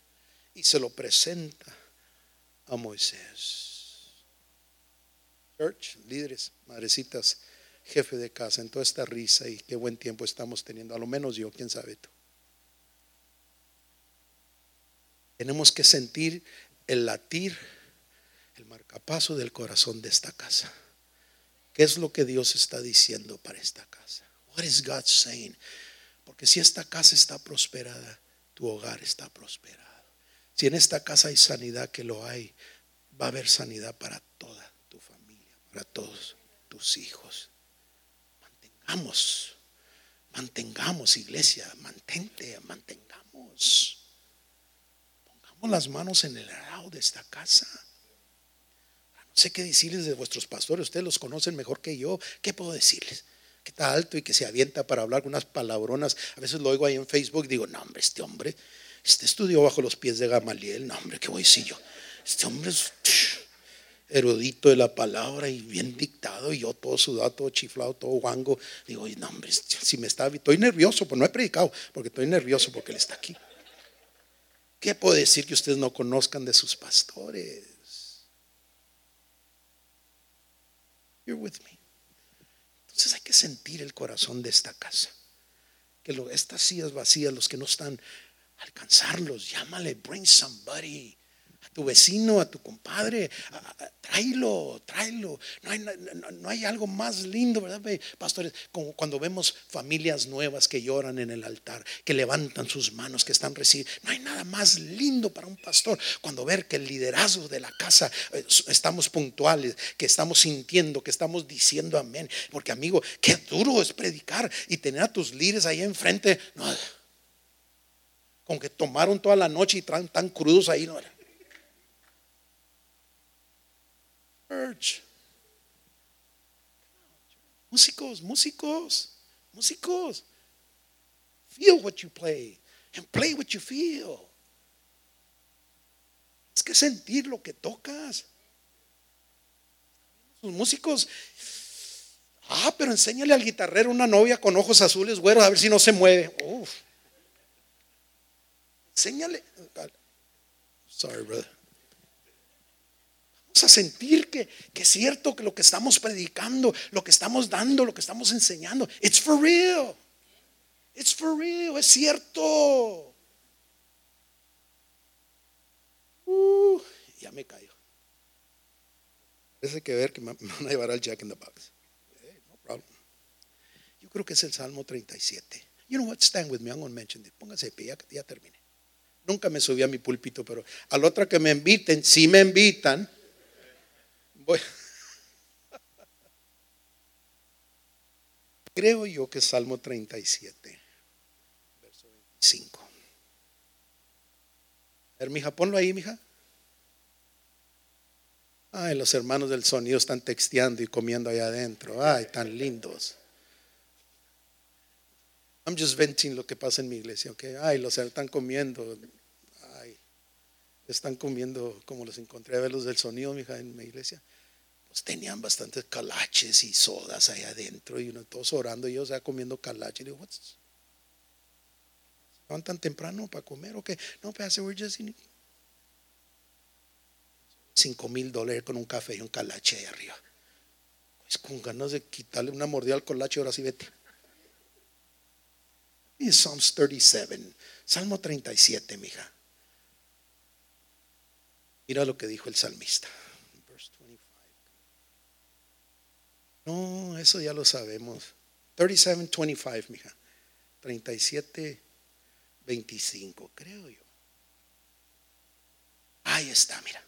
y se lo presenta a Moisés. Church, líderes, madrecitas, jefe de casa, en toda esta risa y qué buen tiempo estamos teniendo, a lo menos yo, quién sabe tú. Tenemos que sentir el latir, el marcapaso del corazón de esta casa. ¿Qué es lo que Dios está diciendo para esta casa? What is God saying? Porque si esta casa está prosperada, tu hogar está prosperado. Si en esta casa hay sanidad, que lo hay, va a haber sanidad para toda tu familia, para todos tus hijos. Mantengamos, mantengamos iglesia, mantente, mantengamos. Pongamos las manos en el arado de esta casa. No sé qué decirles de vuestros pastores, ustedes los conocen mejor que yo. ¿Qué puedo decirles? Que está alto y que se avienta para hablar unas palabronas. A veces lo oigo ahí en Facebook y digo, no, hombre, este hombre, este estudió bajo los pies de Gamaliel. No, hombre, qué voy. Este hombre es erudito de la palabra y bien dictado. Y yo todo sudado, todo chiflado, todo guango. Digo, no, hombre, si me está, estoy nervioso, pues no he predicado, porque estoy nervioso porque él está aquí. ¿Qué puedo decir que ustedes no conozcan de sus pastores? You're with me. Entonces hay que sentir el corazón de esta casa. Que estas sillas vacías, los que no están, alcanzarlos, llámale, bring somebody tu vecino, a tu compadre, tráelo, tráelo. No hay, no, no hay, algo más lindo, ¿verdad, pastores? Como cuando vemos familias nuevas que lloran en el altar, que levantan sus manos, que están recibiendo. No hay nada más lindo para un pastor cuando ver que el liderazgo de la casa eh, estamos puntuales, que estamos sintiendo, que estamos diciendo amén. Porque, amigo, qué duro es predicar y tener a tus líderes ahí enfrente. No, con que tomaron toda la noche y están tan crudos ahí, no Músicos, músicos, músicos. Feel what you play and play what you feel. Es que sentir lo que tocas. Los músicos, ah, pero enséñale al guitarrero una novia con ojos azules, güero, a ver si no se mueve. Uf. Sorry, brother a sentir que, que, es cierto que lo que estamos predicando, lo que estamos dando, lo que estamos enseñando, it's for real. It's for real, es cierto. Uh, ya me caigo. Parece que ver que me van a llevar al Jack in the Box. no problem. Yo creo que es el Salmo 37. You know what? Stand with me. I'm going to mention it. Póngase de pie, ya, ya terminé. Nunca me subí a mi púlpito, pero al otra que me inviten, si me invitan, Creo yo que Salmo 37, verso 25. A ver, ponlo ahí, mija. Ay, los hermanos del sonido están texteando y comiendo allá adentro. Ay, tan lindos. I'm just venting lo que pasa en mi iglesia, ¿ok? Ay, los están comiendo. Ay, están comiendo como los encontré a ver los del sonido, mija, en mi iglesia pues tenían bastantes calaches y sodas ahí adentro y uno todos orando y yo sea comiendo calaches. Y digo, What's ¿Van tan temprano para comer o qué? No, pero we're just in Cinco mil dólares con un café y un calache ahí arriba. Pues con ganas de quitarle una mordida al calache, ahora sí vete. Y Psalms 37, Salmo 37, mija. Mira lo que dijo el salmista. No, eso ya lo sabemos. 37.25, mija. 37.25, creo yo. Ahí está, mira.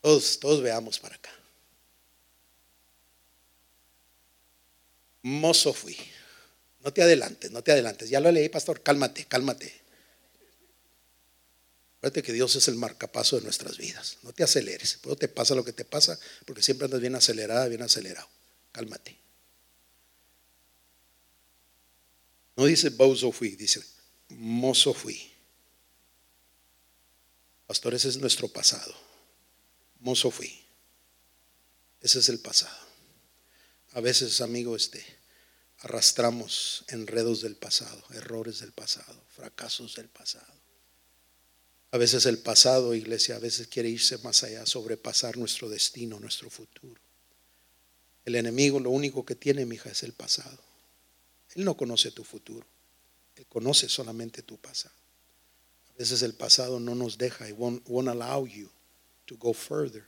Todos, todos veamos para acá. Mozo fui. No te adelantes, no te adelantes. Ya lo leí, pastor. Cálmate, cálmate. Acuérdate que Dios es el marcapaso de nuestras vidas. No te aceleres. Pero te pasa lo que te pasa porque siempre andas bien acelerada, bien acelerado. Cálmate. No dice bozo fui, dice mozo fui. Pastor, ese es nuestro pasado. Mozo fui. Ese es el pasado. A veces, amigo, este, arrastramos enredos del pasado, errores del pasado, fracasos del pasado. A veces el pasado, iglesia, a veces quiere irse más allá, sobrepasar nuestro destino, nuestro futuro. El enemigo lo único que tiene, mija, es el pasado. Él no conoce tu futuro. Él conoce solamente tu pasado. A veces el pasado no nos deja y won't, won't allow you to go further.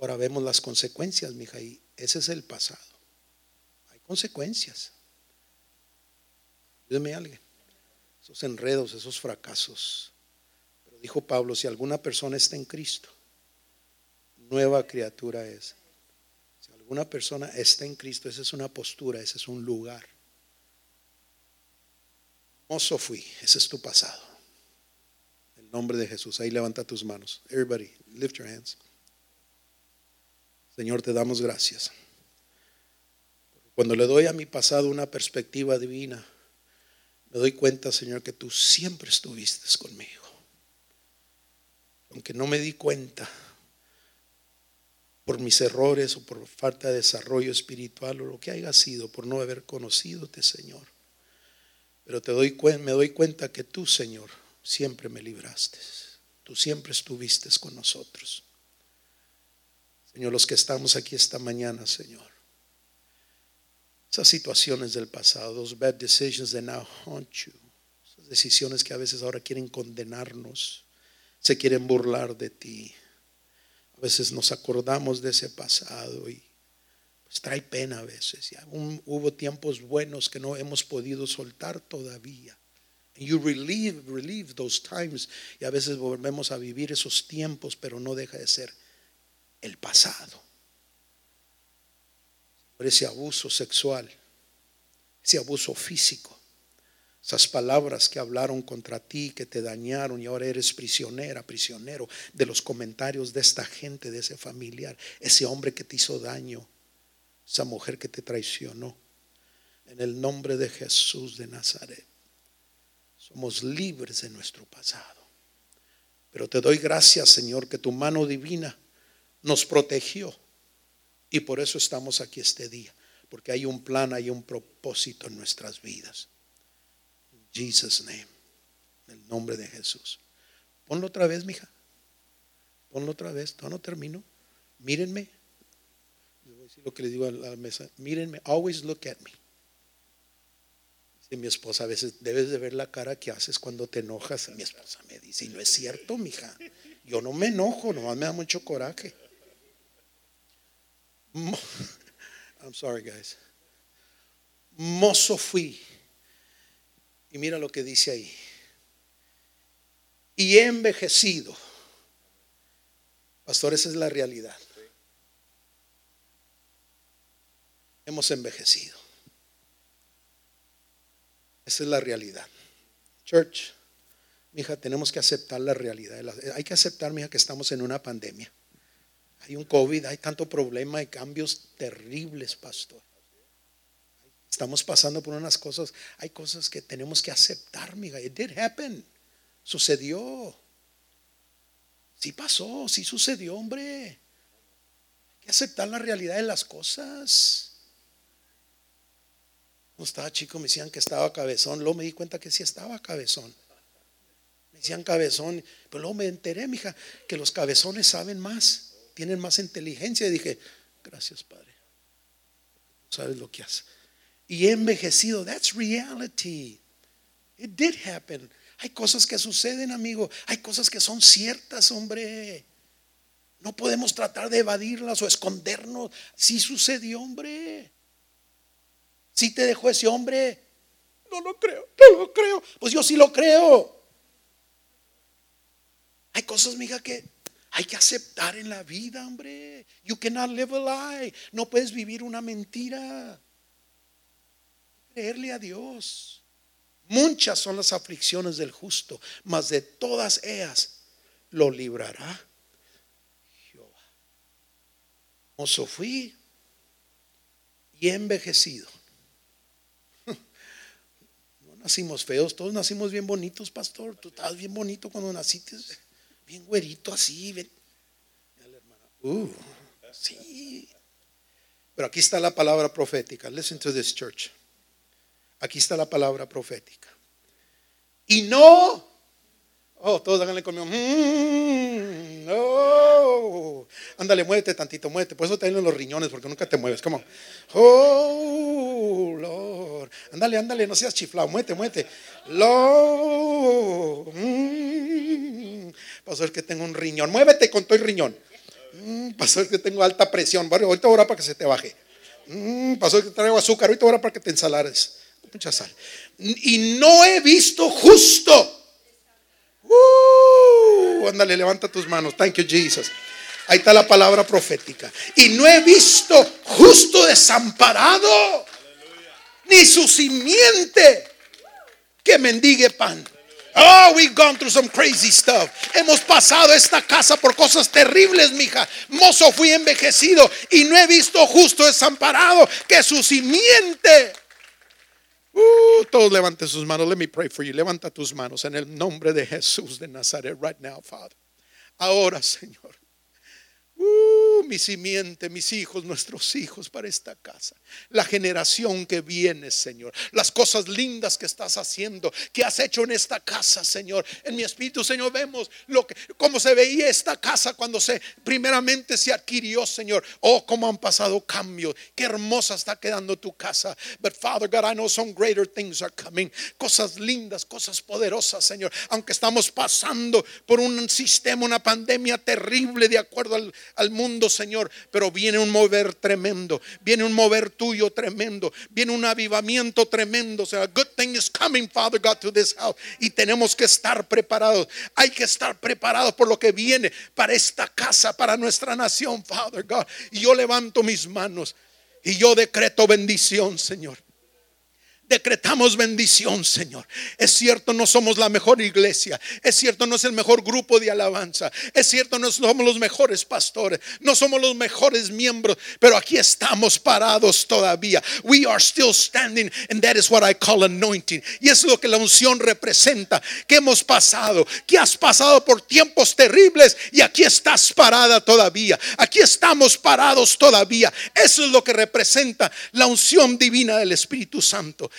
Ahora vemos las consecuencias, mija, y ese es el pasado. Hay consecuencias. Dime alguien. Esos enredos, esos fracasos. Dijo Pablo, si alguna persona está en Cristo, nueva criatura es. Si alguna persona está en Cristo, esa es una postura, ese es un lugar. Mozo fui, ese es tu pasado. En el nombre de Jesús, ahí levanta tus manos. Everybody, lift your hands. Señor, te damos gracias. Cuando le doy a mi pasado una perspectiva divina, me doy cuenta, Señor, que tú siempre estuviste conmigo. Aunque no me di cuenta por mis errores o por falta de desarrollo espiritual o lo que haya sido, por no haber conocidote, Señor. Pero te doy, me doy cuenta que tú, Señor, siempre me libraste. Tú siempre estuviste con nosotros. Señor, los que estamos aquí esta mañana, Señor. Esas situaciones del pasado, those bad decisions that now haunt you. Esas decisiones que a veces ahora quieren condenarnos, se quieren burlar de ti. A veces nos acordamos de ese pasado y pues trae pena a veces. Ya hubo tiempos buenos que no hemos podido soltar todavía. And you relieve, relieve those times. Y a veces volvemos a vivir esos tiempos, pero no deja de ser el pasado. Por ese abuso sexual, ese abuso físico, esas palabras que hablaron contra ti, que te dañaron y ahora eres prisionera, prisionero de los comentarios de esta gente, de ese familiar, ese hombre que te hizo daño, esa mujer que te traicionó. En el nombre de Jesús de Nazaret, somos libres de nuestro pasado. Pero te doy gracias, Señor, que tu mano divina nos protegió. Y por eso estamos aquí este día, porque hay un plan, hay un propósito en nuestras vidas. Jesus name, en el nombre de Jesús. Ponlo otra vez, mija. Ponlo otra vez, no termino. Mírenme. Les voy a decir lo que le digo a la mesa. Mírenme, always look at me. Dice mi esposa, a veces debes de ver la cara que haces cuando te enojas. Mi esposa me dice, y no es cierto, mija. Yo no me enojo, nomás me da mucho coraje. I'm sorry, guys. Mozo fui. Y mira lo que dice ahí. Y he envejecido. Pastor, esa es la realidad. Hemos envejecido. Esa es la realidad. Church, mija, tenemos que aceptar la realidad. Hay que aceptar, mija, que estamos en una pandemia. Hay un COVID, hay tanto problema, hay cambios terribles, pastor. Estamos pasando por unas cosas, hay cosas que tenemos que aceptar, miga. It did happen. Sucedió. Sí pasó, sí sucedió, hombre. Hay que aceptar la realidad de las cosas. No estaba chico, me decían que estaba cabezón. Luego me di cuenta que sí estaba cabezón. Me decían cabezón, pero luego me enteré, mija, que los cabezones saben más tienen más inteligencia. Y dije, gracias Padre. Sabes lo que hace. Y he envejecido. That's reality. It did happen. Hay cosas que suceden, amigo. Hay cosas que son ciertas, hombre. No podemos tratar de evadirlas o escondernos. Si sucedió, hombre. Si te dejó ese hombre. No lo creo, no lo creo. Pues yo sí lo creo. Hay cosas, mija, que hay que aceptar en la vida, hombre. You cannot live a lie. No puedes vivir una mentira. Creerle a Dios. Muchas son las aflicciones del justo, mas de todas ellas lo librará Jehová. Mozo fui y envejecido. No nacimos feos, todos nacimos bien bonitos, pastor. Tú estabas bien bonito cuando naciste. bien güerito así. Uh. Pero aquí está la palabra profética. Listen to this church. Aquí está la palabra profética. Y no. Oh, todos háganle conmigo. Mm, oh. Ándale, muévete tantito, muévete. Por eso te los riñones, porque nunca te mueves. Como, oh, Lord. Ándale, ándale, no seas chiflado. Muévete, muévete. Lord. Mm. Pastor, que tengo un riñón. Muévete con todo el riñón. Mm, pastor, que tengo alta presión. Ahorita ahora para que se te baje. Mm, pastor, que traigo azúcar. Ahorita ahora para que te ensalares. Mucha sal. Y no he visto justo. Uh, ándale, levanta tus manos. Thank you, Jesus. Ahí está la palabra profética. Y no he visto justo desamparado, ni su simiente que mendigue pan. Oh, we've gone through some crazy stuff. Hemos pasado esta casa por cosas terribles, mija. Mozo, fui envejecido y no he visto justo desamparado que su simiente. Uh, todos levanten sus manos. Let me pray for you. Levanta tus manos en el nombre de Jesús de Nazaret right now, Father. Ahora, Señor. Uh, mi simiente, mis hijos, nuestros hijos para esta casa. La generación que viene, Señor. Las cosas lindas que estás haciendo, que has hecho en esta casa, Señor. En mi espíritu, Señor, vemos lo que, cómo se veía esta casa cuando se primeramente se adquirió, Señor. Oh, cómo han pasado cambios. Qué hermosa está quedando tu casa. But Father God, I know some greater things are coming. Cosas lindas, cosas poderosas, Señor. Aunque estamos pasando por un sistema, una pandemia terrible de acuerdo al, al mundo, Señor, pero viene un mover tremendo, viene un mover tuyo tremendo, viene un avivamiento tremendo. O sea, good thing is coming, Father God, to this house. Y tenemos que estar preparados. Hay que estar preparados por lo que viene para esta casa, para nuestra nación, Father God. Y yo levanto mis manos y yo decreto bendición, Señor. Decretamos bendición, Señor. Es cierto, no somos la mejor iglesia. Es cierto, no es el mejor grupo de alabanza. Es cierto, no somos los mejores pastores. No somos los mejores miembros. Pero aquí estamos parados todavía. We are still standing. And that is what I call anointing. Y es lo que la unción representa. Que hemos pasado. Que has pasado por tiempos terribles. Y aquí estás parada todavía. Aquí estamos parados todavía. Eso es lo que representa la unción divina del Espíritu Santo.